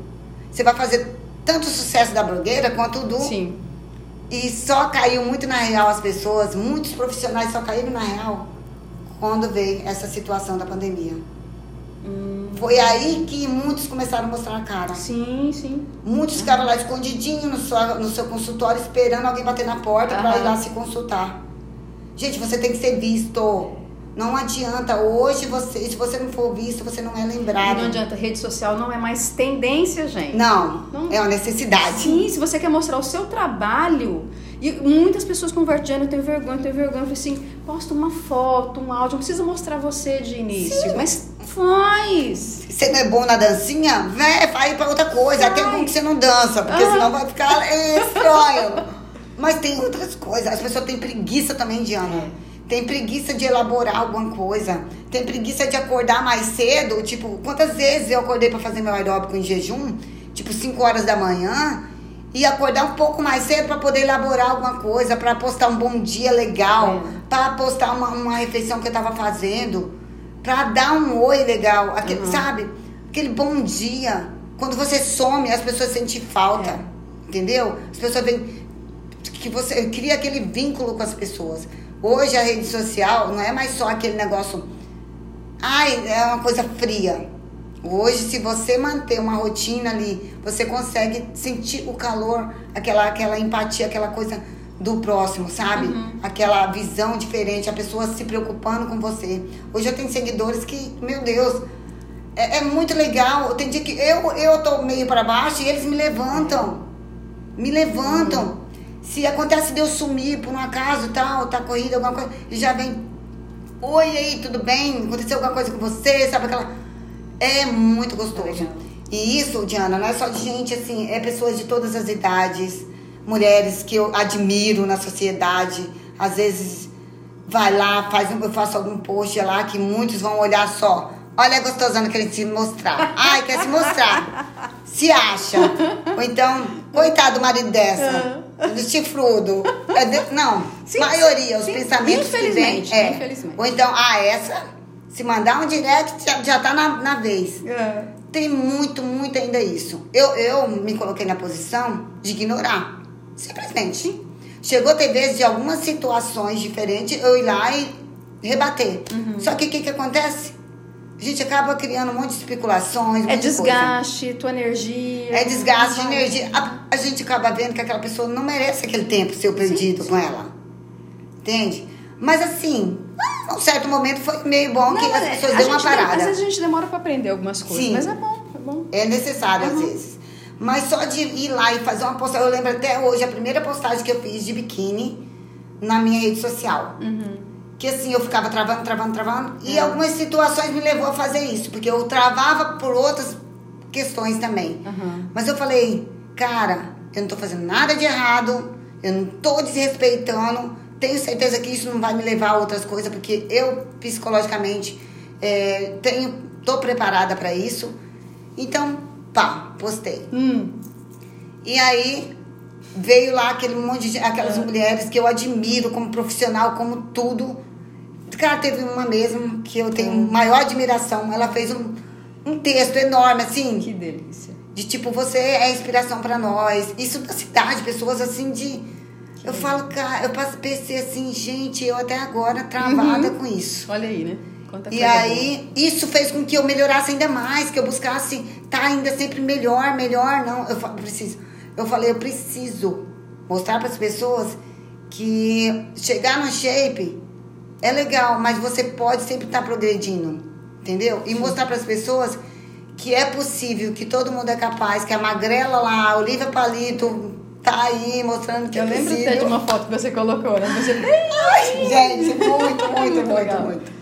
Você vai fazer tanto sucesso da blogueira quanto do. Sim. E só caiu muito na real as pessoas, muitos profissionais só caíram na real quando veio essa situação da pandemia. Hum. Foi aí que muitos começaram a mostrar a cara. Sim, sim. Muitos ficavam lá escondidinhos no seu, no seu consultório esperando alguém bater na porta para ir lá se consultar. Gente, você tem que ser visto. Não adianta. Hoje, você, se você não for visto, você não é lembrado. Não adianta. Rede social não é mais tendência, gente. Não. não. É uma necessidade. Sim, se você quer mostrar o seu trabalho. E muitas pessoas convertendo, eu tenho vergonha, eu tenho vergonha. Eu falei assim, posta uma foto, um áudio. Não precisa mostrar você de início. Sim. Mas faz. Você não é bom na dancinha? Vai, vai pra outra coisa. Até bom que você não dança, porque ah. senão vai ficar estranho. Mas tem outras coisas. As pessoas têm preguiça também, Diana. É tem preguiça de elaborar alguma coisa, tem preguiça de acordar mais cedo. Tipo, quantas vezes eu acordei para fazer meu aeróbico em jejum? Tipo, 5 horas da manhã. E acordar um pouco mais cedo para poder elaborar alguma coisa, para postar um bom dia legal, é. para postar uma, uma refeição que eu tava fazendo, para dar um oi legal, aquele, uhum. sabe? Aquele bom dia. Quando você some, as pessoas sentem falta. É. Entendeu? As pessoas veem que você cria aquele vínculo com as pessoas. Hoje a rede social não é mais só aquele negócio. Ai, é uma coisa fria. Hoje, se você manter uma rotina ali, você consegue sentir o calor, aquela, aquela empatia, aquela coisa do próximo, sabe? Uhum. Aquela visão diferente, a pessoa se preocupando com você. Hoje eu tenho seguidores que, meu Deus, é, é muito legal. Tem dia que eu, eu tô meio para baixo e eles me levantam. Me levantam. Uhum. Se acontece de eu sumir por um acaso, tal, tá corrida, alguma coisa, ele já vem. Oi aí, tudo bem? Aconteceu alguma coisa com você? Sabe aquela. É muito gostoso. E isso, Diana, não é só de gente assim, é pessoas de todas as idades, mulheres que eu admiro na sociedade. Às vezes vai lá, faz um, eu faço algum post lá que muitos vão olhar só. Olha a gostosana querendo se mostrar. Ai, quer se mostrar. Se acha. Ou então, coitado do marido dessa do chifrudo. É de, não, sim, maioria, os sim, pensamentos que vem. É. Infelizmente. Ou então, ah, essa, se mandar um direct, já, já tá na, na vez. É. Tem muito, muito ainda isso. Eu, eu me coloquei na posição de ignorar. Simplesmente. Chegou a ter vezes de algumas situações diferentes, eu ir lá e rebater. Uhum. Só que o que, que acontece? A gente acaba criando um monte de especulações. É desgaste, de tua energia. É desgaste de energia. A, a, gente acaba vendo que aquela pessoa não merece aquele tempo seu perdido sim, com ela. Entende? Mas assim, num certo momento foi meio bom não, que as é, pessoas deu uma parada. Às vezes a gente demora para aprender algumas coisas, sim. mas é bom, é bom. É necessário uhum. às vezes. Mas só de ir lá e fazer uma postagem, eu lembro até hoje a primeira postagem que eu fiz de biquíni na minha rede social. Uhum que assim eu ficava travando, travando, travando. E é. algumas situações me levou a fazer isso, porque eu travava por outras questões também. Uhum. Mas eu falei, cara, eu não tô fazendo nada de errado, eu não tô desrespeitando, tenho certeza que isso não vai me levar a outras coisas, porque eu psicologicamente é, tenho, tô preparada para isso. Então, pá, postei. Hum. E aí veio lá aquele monte de aquelas é. mulheres que eu admiro como profissional, como tudo. Cara, teve uma mesmo que eu tenho hum. maior admiração. Ela fez um, um texto enorme, assim. Que delícia. De tipo, você é inspiração para nós. Isso da cidade, pessoas assim de. Que eu falo, cara, eu pensei assim, gente, eu até agora travada uhum. com isso. Olha aí, né? Quanta e aí, boa. isso fez com que eu melhorasse ainda mais, que eu buscasse estar tá ainda sempre melhor, melhor. Não, eu preciso. Eu falei, eu preciso mostrar para as pessoas que chegar no shape é legal, mas você pode sempre estar tá progredindo, entendeu? E mostrar para as pessoas que é possível, que todo mundo é capaz, que a magrela lá, a Olivia Palito tá aí mostrando que eu é possível. Eu lembro até de uma foto que você colocou, né? Você Ai, gente, muito, muito, muito, muito.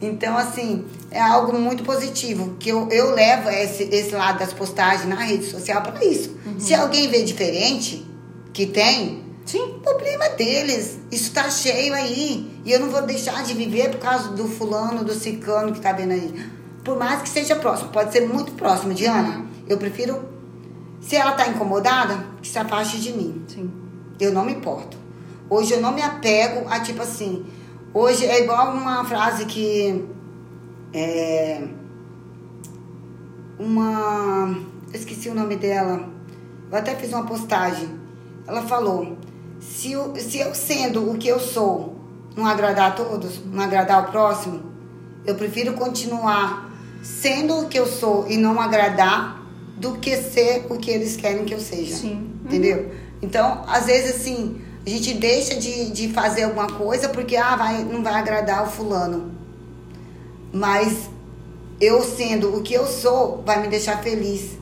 Então, assim, é algo muito positivo, que eu, eu levo esse, esse lado das postagens na rede social para isso. Uhum. Se alguém vê diferente, que tem, Sim. Problema deles. Isso tá cheio aí. E eu não vou deixar de viver por causa do fulano, do cicano que tá vendo aí. Por mais que seja próximo. Pode ser muito próximo, Diana. Uhum. Eu prefiro. Se ela tá incomodada, que se afaste de mim. Sim. Eu não me importo. Hoje eu não me apego a tipo assim. Hoje é igual uma frase que. É. Uma. Eu esqueci o nome dela. Eu até fiz uma postagem. Ela falou: se, eu, se eu sendo o que eu sou, não agradar a todos, não agradar o próximo. Eu prefiro continuar sendo o que eu sou e não agradar do que ser o que eles querem que eu seja. Sim. Entendeu? Uhum. Então, às vezes, assim, a gente deixa de, de fazer alguma coisa porque ah, vai, não vai agradar o fulano. Mas eu sendo o que eu sou, vai me deixar feliz.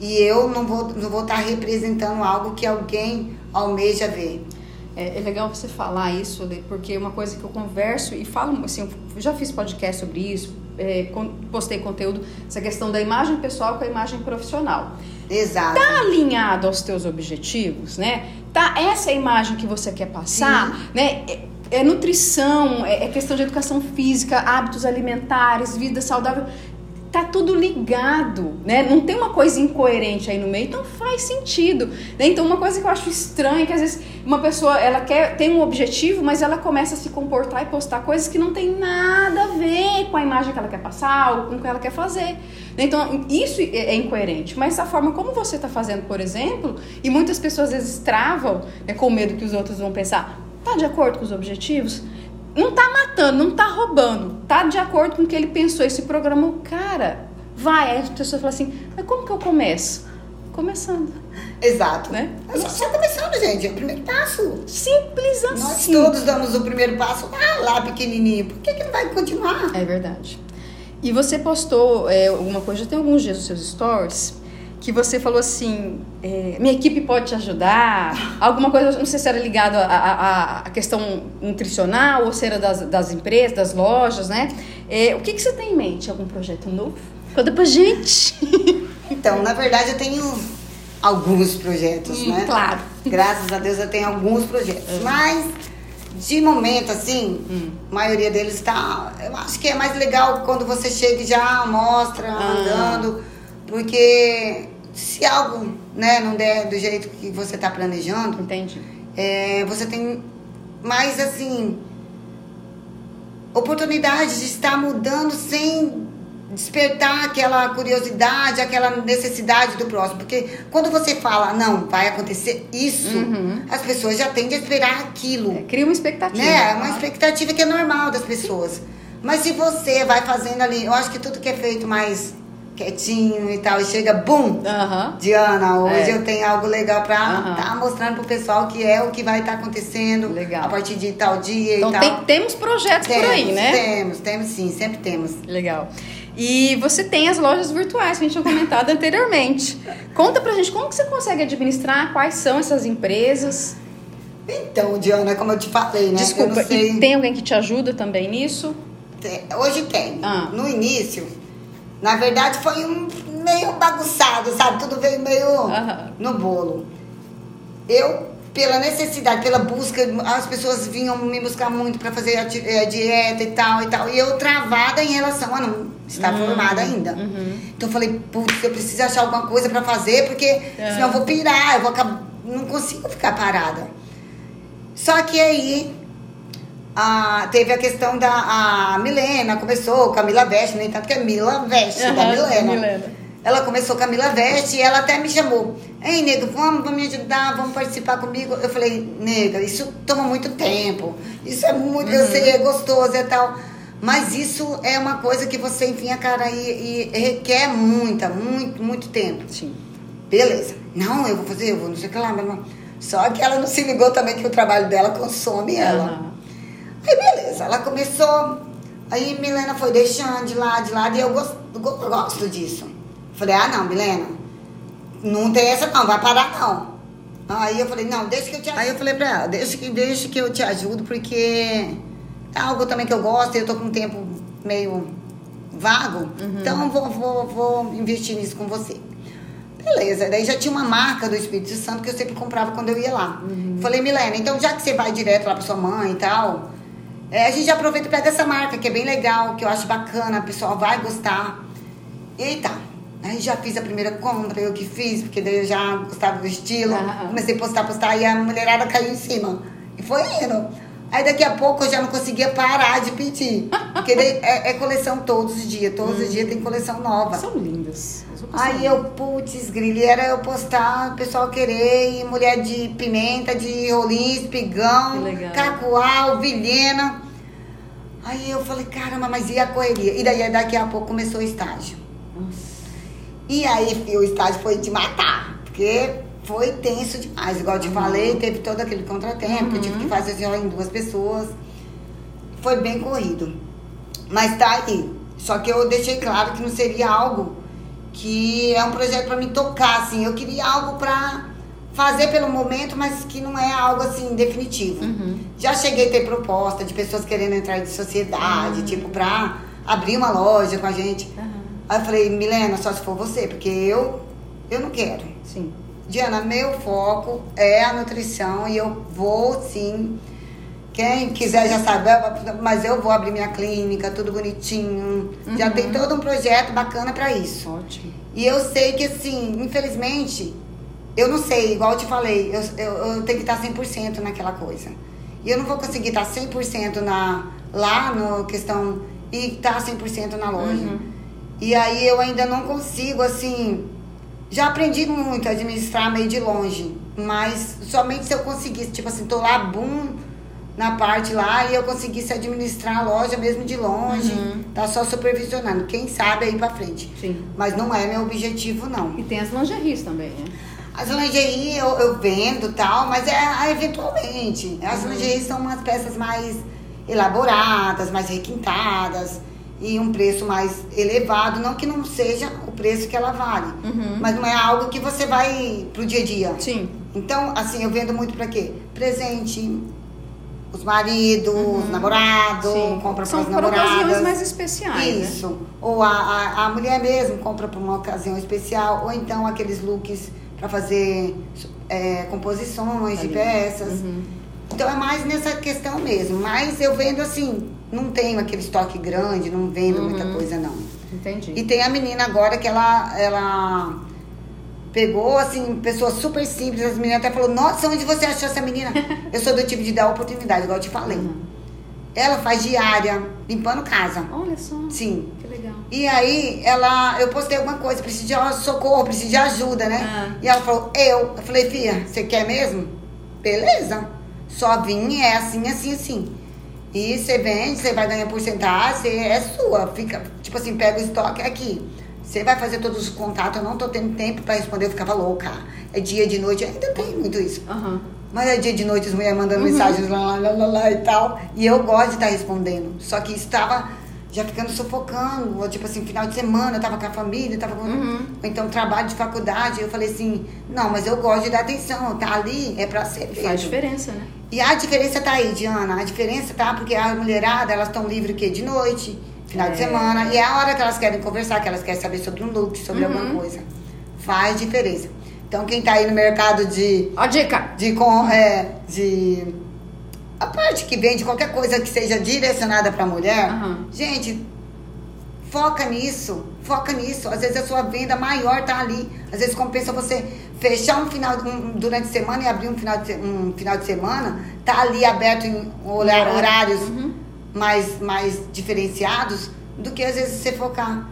E eu não vou, não vou estar representando algo que alguém almeja ver. É, é, legal você falar isso, porque uma coisa que eu converso e falo, assim, eu já fiz podcast sobre isso, é, postei conteúdo, essa questão da imagem pessoal com a imagem profissional. Exato. Tá alinhado aos teus objetivos, né? Tá essa é a imagem que você quer passar, Sim. né? É, nutrição, é, é questão de educação física, hábitos alimentares, vida saudável tá tudo ligado, né? Não tem uma coisa incoerente aí no meio, então faz sentido. Né? Então uma coisa que eu acho estranha é que às vezes uma pessoa ela quer tem um objetivo, mas ela começa a se comportar e postar coisas que não tem nada a ver com a imagem que ela quer passar ou com o que ela quer fazer. Né? Então isso é, é incoerente. Mas a forma como você está fazendo, por exemplo, e muitas pessoas às vezes travam né, com medo que os outros vão pensar, tá de acordo com os objetivos? não tá matando, não tá roubando, tá de acordo com o que ele pensou, esse programa, cara, vai. Aí as pessoas falam assim, mas como que eu começo? Começando. Exato. Né? Só, só começando, gente, é o primeiro passo. Simples assim. Nós todos damos o primeiro passo ah, lá pequenininho, por que, que não vai continuar? É verdade. E você postou é, alguma coisa, já tem alguns dias nos seus stories, que você falou assim, é, minha equipe pode te ajudar, alguma coisa, não sei se era ligado à questão nutricional ou se era das, das empresas, das lojas, né? É, o que, que você tem em mente? Algum projeto novo? Conta pra gente! Então, na verdade, eu tenho alguns projetos, hum, né? Claro. Graças a Deus eu tenho alguns projetos, hum. mas de momento, assim, hum. a maioria deles está. Eu acho que é mais legal quando você chega e já mostra, ah. andando, porque se algo né, não der do jeito que você está planejando, Entendi. É, você tem mais assim oportunidade de estar mudando sem despertar aquela curiosidade, aquela necessidade do próximo. Porque quando você fala, não, vai acontecer isso, uhum. as pessoas já tendem a esperar aquilo. É, cria uma expectativa. Né? É uma expectativa que é normal das pessoas. Mas se você vai fazendo ali, eu acho que tudo que é feito mais quietinho e tal, e chega, bum! Uhum. Diana, hoje é. eu tenho algo legal pra estar tá mostrando pro pessoal que é o que vai estar tá acontecendo legal. a partir de tal dia então, e tal. Tem, temos projetos temos, por aí, né? Temos, temos sim, sempre temos. Legal. E você tem as lojas virtuais que a gente tinha comentado anteriormente. Conta pra gente como que você consegue administrar, quais são essas empresas. Então, Diana, como eu te falei, né? Desculpa, e tem alguém que te ajuda também nisso? Hoje tem. Ah. No início, na verdade, foi um meio bagunçado, sabe? Tudo veio meio uhum. no bolo. Eu, pela necessidade, pela busca, as pessoas vinham me buscar muito para fazer a, a, dieta e tal e tal. E eu travada em relação a não estar uhum. formada ainda. Uhum. Então eu falei, putz, eu preciso achar alguma coisa para fazer, porque uhum. senão eu vou pirar, eu vou acabar, não consigo ficar parada. Só que aí ah, teve a questão da a Milena, começou, Camila Veste, nem tanto que é Mila Veste, uhum, da Milena. Milena. Ela começou com a Mila Veste e ela até me chamou. Ei, nega, vamos, vamos me ajudar, vamos participar comigo. Eu falei, nega, isso toma muito tempo. Isso é muito, uhum. eu sei, é gostoso e tal. Mas isso é uma coisa que você enfim a cara e, e requer muita, muito, muito tempo. Sim. Beleza. Não, eu vou fazer, eu vou, não sei o que lá, meu irmão. Só que ela não se ligou também que o trabalho dela consome ela. Uhum. Aí beleza, ela começou. Aí Milena foi deixando de lado, de lado, e eu gosto, eu gosto disso. Falei, ah não, Milena, não tem essa não, vai parar não. Aí eu falei, não, deixa que eu te ajudo. Aí eu falei pra ela, deixa que, deixa que eu te ajudo, porque é algo também que eu gosto, eu tô com um tempo meio vago, uhum. então vou, vou, vou investir nisso com você. Beleza, daí já tinha uma marca do Espírito Santo que eu sempre comprava quando eu ia lá. Uhum. Falei, Milena, então já que você vai direto lá pra sua mãe e tal, é, a gente aproveita e pega essa marca, que é bem legal, que eu acho bacana, a pessoa vai gostar. E tá. Aí já fiz a primeira compra, eu que fiz, porque daí eu já gostava do estilo. Uhum. Comecei a postar, postar, e a mulherada caiu em cima. E foi indo. Aí daqui a pouco eu já não conseguia parar de pedir. Porque é, é, coleção todos os dias. Todos os dias tem coleção nova. São lindas. Aí eu, putz, grilha, era eu postar, o pessoal querer, e mulher de pimenta, de rolim, espigão, cacoal, vilhena. Aí eu falei, caramba, mas e a correria? E daí daqui a pouco começou o estágio. Nossa. E aí o estágio foi de matar, porque foi tenso demais. Igual eu te uhum. falei, teve todo aquele contratempo, uhum. eu tive que uhum. fazer assim, em duas pessoas. Foi bem corrido. Mas tá aí. Só que eu deixei claro que não seria algo que é um projeto para me tocar, assim. Eu queria algo para fazer pelo momento, mas que não é algo assim definitivo. Uhum. Já cheguei a ter proposta de pessoas querendo entrar de sociedade, uhum. tipo, pra abrir uma loja com a gente. Uhum. Aí eu falei, Milena, só se for você, porque eu, eu não quero. Sim. Diana, meu foco é a nutrição e eu vou sim. Quem quiser já sabe, mas eu vou abrir minha clínica, tudo bonitinho. Uhum. Já tem todo um projeto bacana para isso. Ótimo. E eu sei que, assim, infelizmente, eu não sei, igual eu te falei, eu, eu, eu tenho que estar 100% naquela coisa. E eu não vou conseguir estar 100% na, lá no questão e estar 100% na loja. Uhum. E aí eu ainda não consigo, assim. Já aprendi muito a administrar meio de longe, mas somente se eu conseguisse, tipo assim, tô lá, bum, na parte lá e eu conseguisse administrar a loja mesmo de longe, uhum. tá só supervisionando. Quem sabe aí pra frente. Sim. Mas não é meu objetivo, não. E tem as lingeries também, né? As lingerie eu, eu vendo tal, mas é, é eventualmente. As uhum. lingeries são umas peças mais elaboradas, mais requintadas e um preço mais elevado. Não que não seja o preço que ela vale, uhum. mas não é algo que você vai pro dia a dia. Sim. Então, assim, eu vendo muito para quê? Presente, os maridos, uhum. namorados, compra para as namoradas. São ocasiões mais especiais. Né? Isso. Né? Ou a, a, a, mulher mesmo compra para uma ocasião especial, ou então aqueles looks para fazer é, composições de peças. Uhum. Então é mais nessa questão mesmo. Mas eu vendo assim, não tenho aquele estoque grande, não vendo uhum. muita coisa não. Entendi. E tem a menina agora que ela, ela pegou, assim, pessoa super simples, as meninas até falou, nossa, onde você achou essa menina? eu sou do tipo de dar oportunidade, igual eu te falei. Uhum. Ela faz diária, limpando casa. Olha só. Sim. E aí, ela, eu postei alguma coisa, preciso de socorro, preciso de ajuda, né? Ah. E ela falou, eu. Eu falei, filha, você quer mesmo? Beleza. Só vim, é assim, assim, assim. E você vende, você vai ganhar porcentagem, é sua. Fica, tipo assim, pega o estoque aqui. Você vai fazer todos os contatos, eu não tô tendo tempo para responder, eu ficava louca. É dia de noite, ainda tem muito isso. Uhum. Mas é dia de noite, as mulheres mandando uhum. mensagens lá, lá, lá, lá, e tal. E eu gosto de estar tá respondendo. Só que estava já ficando sufocando. Ou, tipo assim, final de semana, eu tava com a família, tava com. Uhum. Ou então trabalho de faculdade. Eu falei assim, não, mas eu gosto de dar atenção. Tá ali, é pra ser feito. Faz diferença, né? E a diferença tá aí, Diana. A diferença tá porque a mulherada, elas estão livres o quê? De noite, final é. de semana. E é a hora que elas querem conversar, que elas querem saber sobre um look, sobre uhum. alguma coisa. Faz diferença. Então, quem tá aí no mercado de. Ó, dica! De, com, é, de. A parte que vende qualquer coisa que seja direcionada pra mulher, uhum. gente, foca nisso. Foca nisso. Às vezes a sua venda maior tá ali. Às vezes compensa você fechar um final um, durante a semana e abrir um final de, um final de semana, tá ali aberto em horários uhum. mais, mais diferenciados, do que às vezes você focar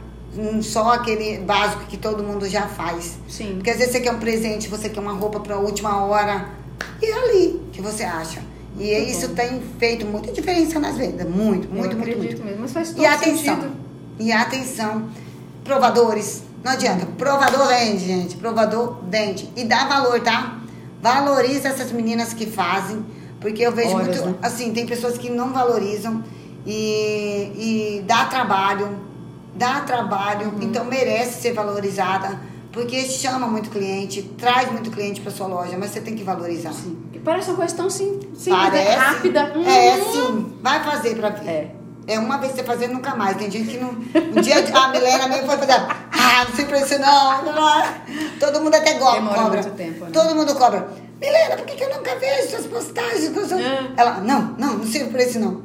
só aquele básico que todo mundo já faz. Sim. Porque às vezes você quer um presente, você quer uma roupa para a última hora. E é ali que você acha. E muito isso bom. tem feito muita diferença nas vendas. Muito, muito, muito, muito. Mesmo, mas faz todo e atenção. Sentido. E atenção. Provadores. Não adianta. Provador vende, gente. Provador vende. E dá valor, tá? Valoriza essas meninas que fazem. Porque eu vejo Horas, muito. Né? Assim, tem pessoas que não valorizam. E, e dá trabalho dá trabalho, uhum. então merece ser valorizada, porque chama muito cliente, traz muito cliente para sua loja, mas você tem que valorizar. Sim. E parece uma coisa tão sim, simples, né? parece, rápida. É, uhum. sim. Vai fazer para ver. É. É uma vez você fazendo, nunca mais. Tem gente que não. Um dia a Milena mesmo foi fazer. Ah, não sei pra isso não. Todo mundo até cobra. Demora cobra. muito tempo. Né? Todo mundo cobra. Milena, por que, que eu nunca vejo suas postagens? É. Ela, não, não, não sirvo pra isso não.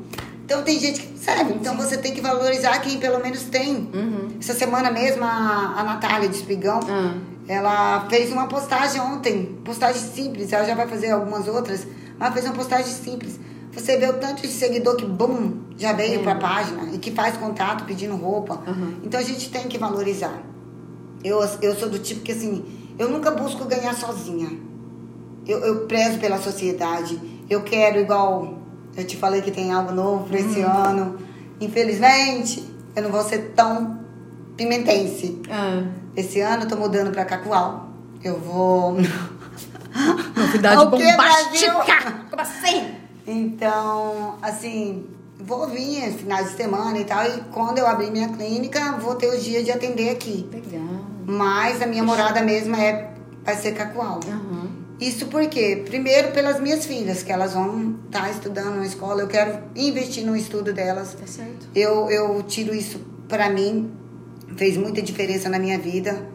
Então tem gente que serve. Então Sim. você tem que valorizar quem pelo menos tem. Uhum. Essa semana mesmo, a, a Natália de Espigão, uhum. ela fez uma postagem ontem. Postagem simples. Ela já vai fazer algumas outras, mas fez uma postagem simples. Você vê o tanto de seguidor que, bum, já veio para a página e que faz contato pedindo roupa. Uhum. Então a gente tem que valorizar. Eu, eu sou do tipo que, assim, eu nunca busco ganhar sozinha. Eu, eu prezo pela sociedade. Eu quero, igual eu te falei que tem algo novo para esse Uhum. ano. Infelizmente, eu não vou ser tão pimentense. Ah, Esse ano eu tô mudando para Cacoal. Eu vou. novidade bombástica! Como assim? Então, assim, vou vir finais de semana e tal. E quando eu abrir minha clínica, vou ter o dia de atender aqui. Legal. Mas a minha morada mesmo é vai ser Cacoal. Aham. Isso porque, primeiro, pelas minhas filhas, que elas vão estar estudando na escola, eu quero investir no estudo delas. Tá certo. Eu, eu tiro isso pra mim, fez muita diferença na minha vida.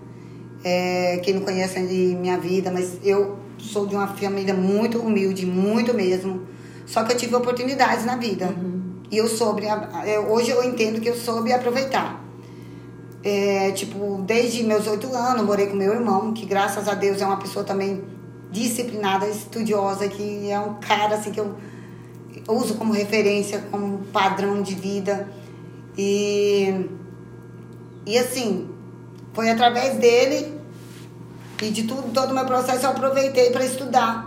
É, quem não conhece minha vida, mas eu sou de uma família muito humilde, muito mesmo. Só que eu tive oportunidades na vida. E eu soube, eu- hoje eu entendo que eu soube aproveitar. É, tipo, desde meus oito anos, morei com meu irmão, que graças a Deus é uma pessoa também disciplinada, estudiosa, que é um cara assim que eu uso como referência, como padrão de vida. E, e assim, foi através dele e de tudo, todo o meu processo eu aproveitei para estudar.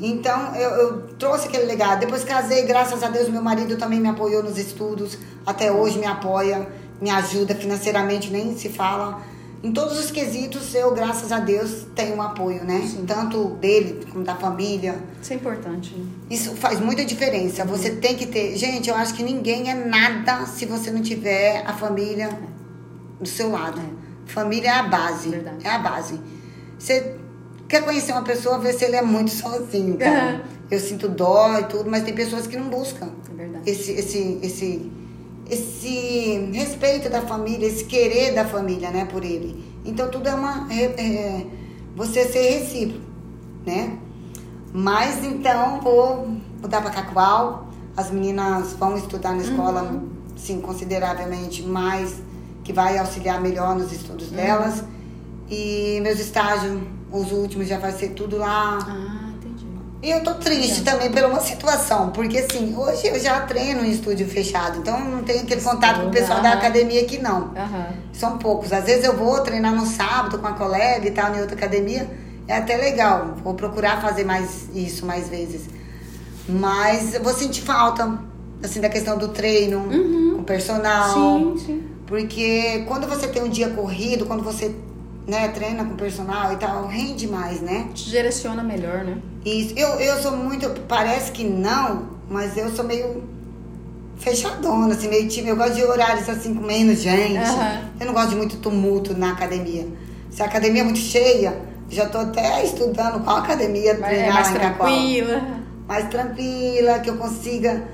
Então eu, eu trouxe aquele legado. Depois casei, graças a Deus, meu marido também me apoiou nos estudos. Até hoje me apoia, me ajuda financeiramente, nem se fala. Em todos os quesitos, eu, graças a Deus, tenho um apoio, né? Tanto dele como da família. Isso é importante. né? Isso faz muita diferença. Você tem que ter. Gente, eu acho que ninguém é nada se você não tiver a família do seu lado. Família é a base. Verdade. É a base. Você quer conhecer uma pessoa, vê se ele é muito sozinho. Aham. Cara. Eu sinto dó e tudo, mas tem pessoas que não buscam É verdade. esse, esse, esse, esse respeito da família, esse querer da família, né, por ele. Então tudo é uma é, é, você ser recíproco, né? Mas então vou mudar para Cacoal. As meninas vão estudar na escola, sim, consideravelmente mais, que vai auxiliar melhor nos estudos delas. E meus estágios, os últimos, já vai ser tudo lá. Ah. E eu tô triste também por uma situação, porque assim, hoje eu já treino em estúdio fechado, então não tenho aquele contato com o pessoal da academia aqui não. Aham. São poucos. Às vezes eu vou treinar no sábado com a colega e tal, em outra academia. É até legal. Vou procurar fazer mais isso mais vezes. Mas eu vou sentir falta, assim, da questão do treino, com o personal. Sim, sim. Porque quando você tem um dia corrido, quando você né, treina com personal e tal, rende mais, né? Te direciona melhor, né? Isso. Eu, eu sou muito. Parece que não, mas eu sou meio fechadona, assim, meio tímida. Eu gosto de horários assim com menos gente. Aham. Eu não gosto de muito tumulto na academia. Se a academia é muito cheia, já tô até estudando qual academia Mas é treinar mais em Cacoal. tranquila. Mais tranquila, que eu consiga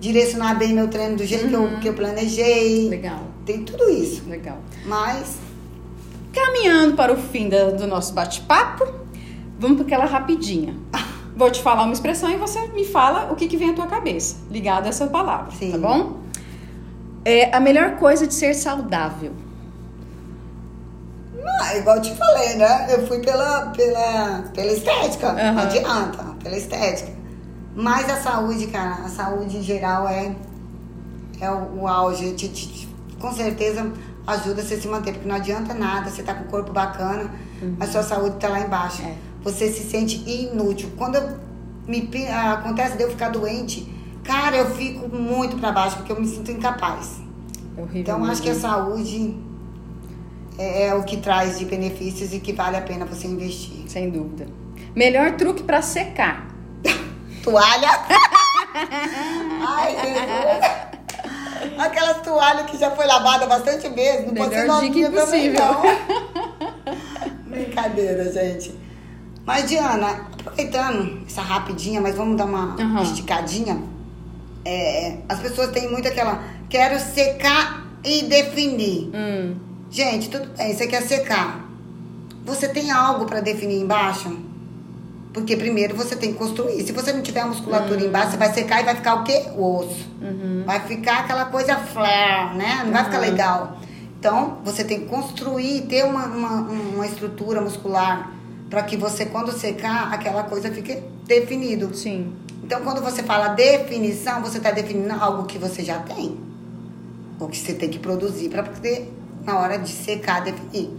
direcionar bem meu treino do jeito que, Uhum. eu, que eu planejei. Legal, Tem tudo isso. legal. Mas Caminhando para o fim da- do nosso bate-papo, vamos para aquela rapidinha. Vou te falar uma expressão e você me fala o que, que vem à tua cabeça, ligado a essa palavra, Sim. tá bom? É a melhor coisa de ser saudável. Ah, igual eu te falei, né? Eu fui pela, pela, pela estética. Aham. Não adianta, pela estética. Mas a saúde, cara, a saúde em geral é, é o, o auge. Te- te- te- com certeza ajuda você a se manter, porque não adianta nada, você tá com o corpo bacana, mas sua saúde tá lá embaixo. É. Você se sente inútil. Quando eu me, acontece de eu ficar doente, cara, eu fico muito pra baixo, porque eu me sinto incapaz. É horrível. Então, acho que a saúde é, é o que traz de benefícios e que vale a pena você investir. Sem dúvida. Melhor truque para secar. Toalha! Ai, Jesus! Aquelas toalhas que já foi lavada bastante vezes, não pode ser novinha também, não. Brincadeira, gente. Mas, Diana, aproveitando essa rapidinha, mas vamos dar uma Aham. esticadinha. É, as pessoas têm muito aquela. Quero secar e definir. Hum, Gente, tudo bem, você quer secar. Você tem algo para definir embaixo? Porque primeiro você tem que construir. Se você não tiver a musculatura embaixo, você vai secar e vai ficar o quê? O osso. Vai ficar aquela coisa flare, né? Não vai ficar legal. Então, você tem que construir, ter uma, uma, uma estrutura muscular para que você, quando secar, aquela coisa fique definido. sim. Então, quando você fala definição, você está definindo algo que você já tem. Ou que você tem que produzir para poder, na hora de secar, definir.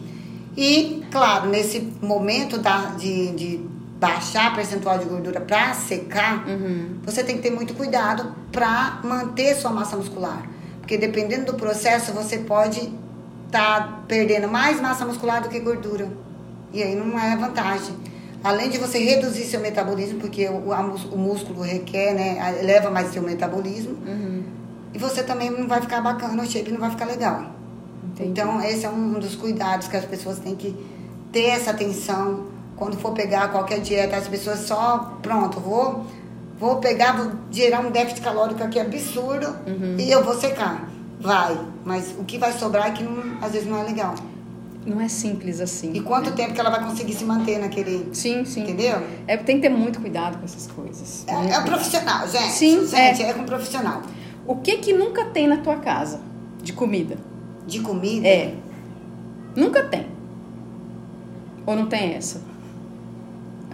E, claro, nesse momento da, de, de baixar percentual de gordura para secar, uhum. você tem que ter muito cuidado para manter sua massa muscular. Porque dependendo do processo, você pode estar tá perdendo mais massa muscular do que gordura. E aí não é vantagem. Além de você reduzir seu metabolismo, porque o, a, o músculo requer, né, eleva mais seu metabolismo. Uhum. E você também não vai ficar bacana, o shape não vai ficar legal. Entendi. Então, esse é um dos cuidados que as pessoas têm que ter essa atenção quando for pegar qualquer dieta, as pessoas só, pronto, vou, vou pegar, vou gerar um déficit calórico aqui absurdo uhum. e eu vou secar. Vai, mas o que vai sobrar é que não, às vezes não é legal. Não é simples assim. E quanto né? tempo que ela vai conseguir se manter naquele. Sim, sim. Entendeu? É, tem que ter muito cuidado com essas coisas. É, é um profissional, gente. Sim, gente, é. é com um profissional. O que que nunca tem na tua casa de comida? De comida? É. Nunca tem. Ou não tem essa?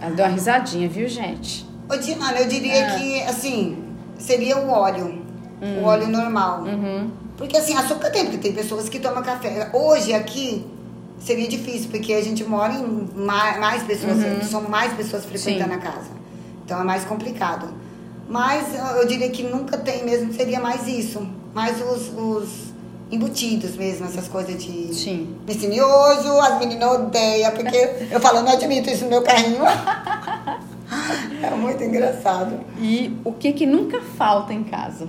Ela deu uma risadinha, viu, gente? Ô, Diana, eu diria ah. que, assim, seria o óleo. Hum. O óleo normal. Uhum. Porque, assim, açúcar tem, porque tem pessoas que tomam café. Hoje, aqui, seria difícil, porque a gente mora em mais, mais pessoas, uhum. são mais pessoas frequentando Sim. a casa. Então, é mais complicado. Mas, eu diria que nunca tem mesmo, seria mais isso. Mais os, os embutidos mesmo, essas coisas de Sim. piscinioso, as meninas odeiam, porque eu falo, não admito isso no meu carrinho. é muito engraçado. E o que que nunca falta em casa?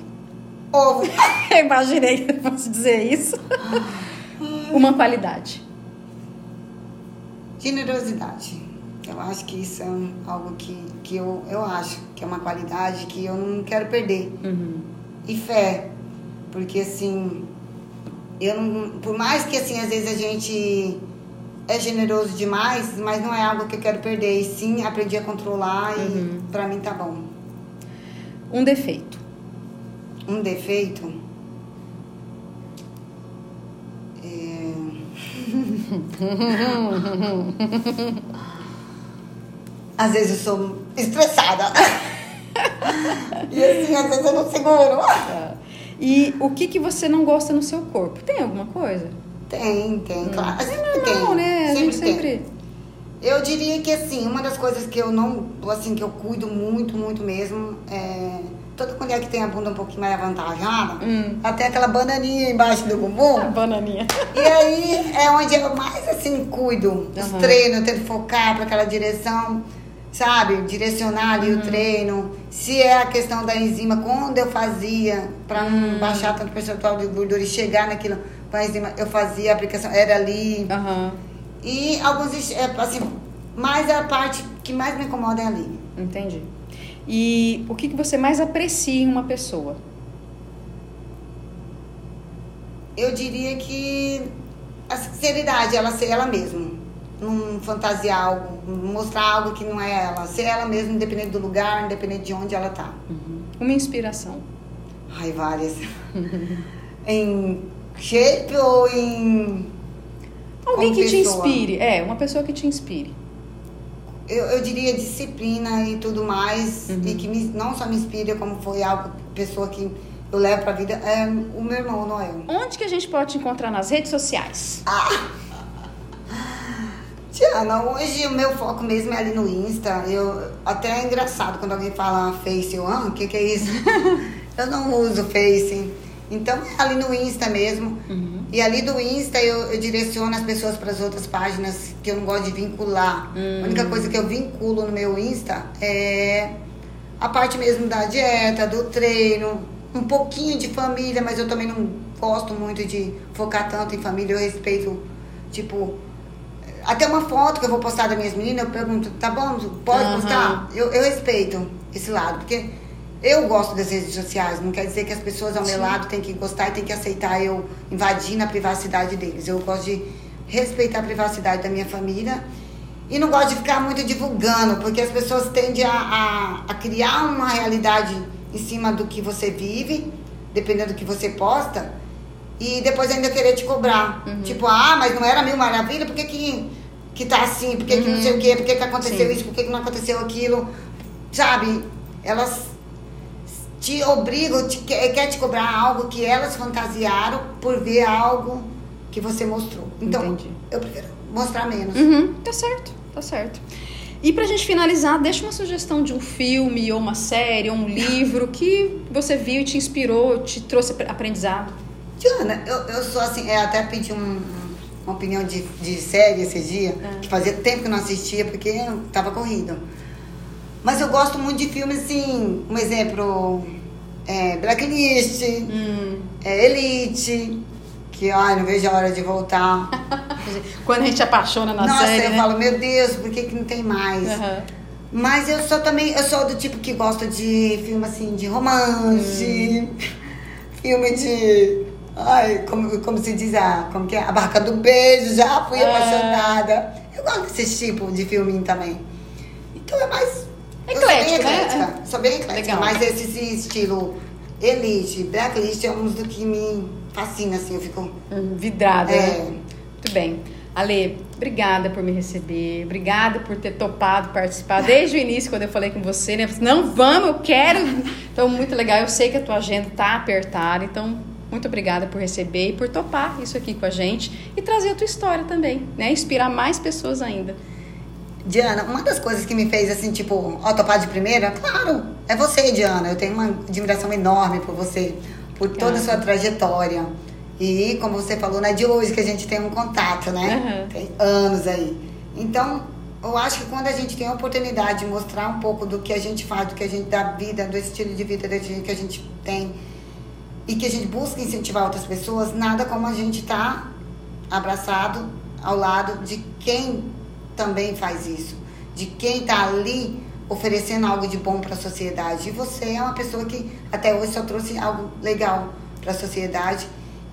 Ovo. eu imaginei que eu fosse dizer isso. Uma qualidade. Generosidade. Eu acho que isso é algo que, que eu, eu acho que é uma qualidade que eu não quero perder. Uhum. E fé. Porque assim, eu não, por mais que assim, às vezes a gente é generoso demais, mas não é algo que eu quero perder. E sim, aprendi a controlar e uhum. pra mim tá bom. Um defeito. Um defeito? É... às vezes eu sou estressada. e assim, às vezes eu não seguro. É. E o que, que você não gosta no seu corpo? Tem alguma coisa? Tem, tem, hum. claro. Sempre é normal, tem. né? A sempre gente sempre. Eu diria que assim, uma das coisas que eu não, assim, que eu cuido muito, muito mesmo, é. Toda mulher que tem a bunda um pouquinho mais avantajada, hum. até aquela bananinha embaixo do bumbum. A bananinha. E aí é onde eu mais assim cuido dos uhum. treinos, eu tento focar para aquela direção sabe, direcionar ali uhum. o treino. Se é a questão da enzima, quando eu fazia, para não uhum. baixar tanto percentual de gordura e chegar naquilo com a enzima, eu fazia a aplicação, era ali. Uhum. E alguns, é, assim, mais a parte que mais me incomoda é ali. Entendi. E o que, que você mais aprecia em uma pessoa? Eu diria que a sinceridade, ela ser ela mesma não fantasiar algo, mostrar algo que não é ela, ser ela mesma, independente do lugar, independente de onde ela tá. Uhum. Uma inspiração. Ai, várias. em shape ou em. Alguém que pessoa? te inspire. É, uma pessoa que te inspire. Eu, eu diria disciplina e tudo mais. Uhum. E que me, não só me inspira, como foi algo, pessoa que eu levo pra vida, é o meu irmão, Noel. Onde que a gente pode te encontrar nas redes sociais? Ah! Tiana, hoje o meu foco mesmo é ali no Insta. Eu, até é engraçado quando alguém fala Face, eu, ah, o que, que é isso? eu não uso Face. Então é ali no Insta mesmo. Uhum. E ali do Insta eu, eu direciono as pessoas para as outras páginas que eu não gosto de vincular. Uhum. A única hum. coisa que eu vinculo no meu Insta é a parte mesmo da dieta, do treino, um pouquinho de família, mas eu também não gosto muito de focar tanto em família. Eu respeito, tipo, até uma foto que eu vou postar das minhas meninas, eu pergunto, tá bom, pode uhum. postar? Eu, eu respeito esse lado, porque eu gosto das redes sociais, não quer dizer que as pessoas ao Sim. meu lado têm que gostar e têm que aceitar eu invadindo a privacidade deles. Eu gosto de respeitar a privacidade da minha família e não gosto de ficar muito divulgando, porque as pessoas tendem a, a, a criar uma realidade em cima do que você vive, dependendo do que você posta e depois ainda querer te cobrar. Uhum. Tipo, ah, mas não era mil maravilha, por que, que, que tá assim? Por que, uhum. que não sei o quê? Por que, que aconteceu Sim. isso? Por que, que não aconteceu aquilo? Sabe? Elas te obrigam, te, quer, quer te cobrar algo que elas fantasiaram por ver algo que você mostrou. Então, Entendi. eu prefiro mostrar menos. Uhum, tá certo, tá certo. E pra gente finalizar, deixa uma sugestão de um filme, ou uma série, ou um livro que você viu e te inspirou, te trouxe aprendizado. Diana, eu, eu sou assim, eu até pedi um, uma opinião de, de série esse dia, é. que fazia tempo que eu não assistia, porque tava corrido. Mas eu gosto muito de filmes assim, um exemplo, é, Blacklist, hum. é, Elite, que ai, não vejo a hora de voltar. Quando a gente apaixona na Nossa, série. Nossa, eu né? falo, meu Deus, por que, que não tem mais? Uhum. Mas eu sou também, eu sou do tipo que gosta de filme assim, de romance, hum. filme de. Ai, como, como se diz, ah, como que é? A Barca do Beijo, já fui ah. apaixonada. Eu gosto desse tipo de filme também. Então é mais. Eclético, sou bem eclética. Né? Sou bem eclética. Legal. Mas esse, esse estilo Elite, Blacklist é um dos que me fascina, assim, eu fico. Hum, vidrada. É. Né? Muito bem. Ale, obrigada por me receber, obrigada por ter topado participar desde o início, quando eu falei com você, né? Não, vamos, eu quero. Então, muito legal. Eu sei que a tua agenda tá apertada, então, muito obrigada por receber e por topar isso aqui com a gente e trazer a tua história também, né? Inspirar mais pessoas ainda. Diana, uma das coisas que me fez assim, tipo, ó, topar de primeira, claro, é você, Diana. Eu tenho uma admiração enorme por você, por toda a sua trajetória. E como você falou, não é de hoje que a gente tem um contato, né? Uhum. Tem anos aí. Então, eu acho que quando a gente tem a oportunidade de mostrar um pouco do que a gente faz, do que a gente da vida, do estilo de vida que a gente tem e que a gente busca incentivar outras pessoas, nada como a gente estar tá abraçado ao lado de quem também faz isso, de quem está ali oferecendo algo de bom para a sociedade. E você é uma pessoa que até hoje só trouxe algo legal para a sociedade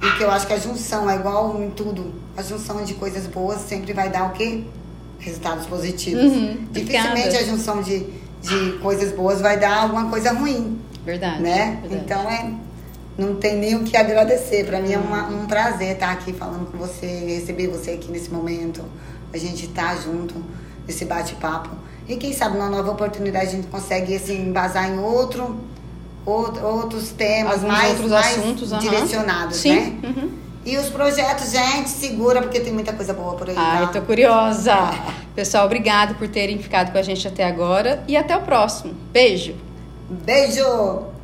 e que eu acho que a junção é igual em tudo. A junção de coisas boas sempre vai dar o quê? Resultados positivos. Uhum, Dificilmente a junção de, de coisas boas vai dar alguma coisa ruim. Verdade. Né? Verdade. Então é. Não tem nem o que agradecer. Para mim é uma, um prazer estar aqui falando com você, receber você aqui nesse momento. A gente estar tá junto nesse bate-papo. E quem sabe numa nova oportunidade a gente consegue assim, embasar em outro outros temas Alguns mais, outros mais assuntos, direcionados, Sim. né? Uhum. E os projetos, gente, segura, porque tem muita coisa boa por aí. Ai, tá? tô curiosa. Pessoal, obrigado por terem ficado com a gente até agora e até o próximo. Beijo. Beijo!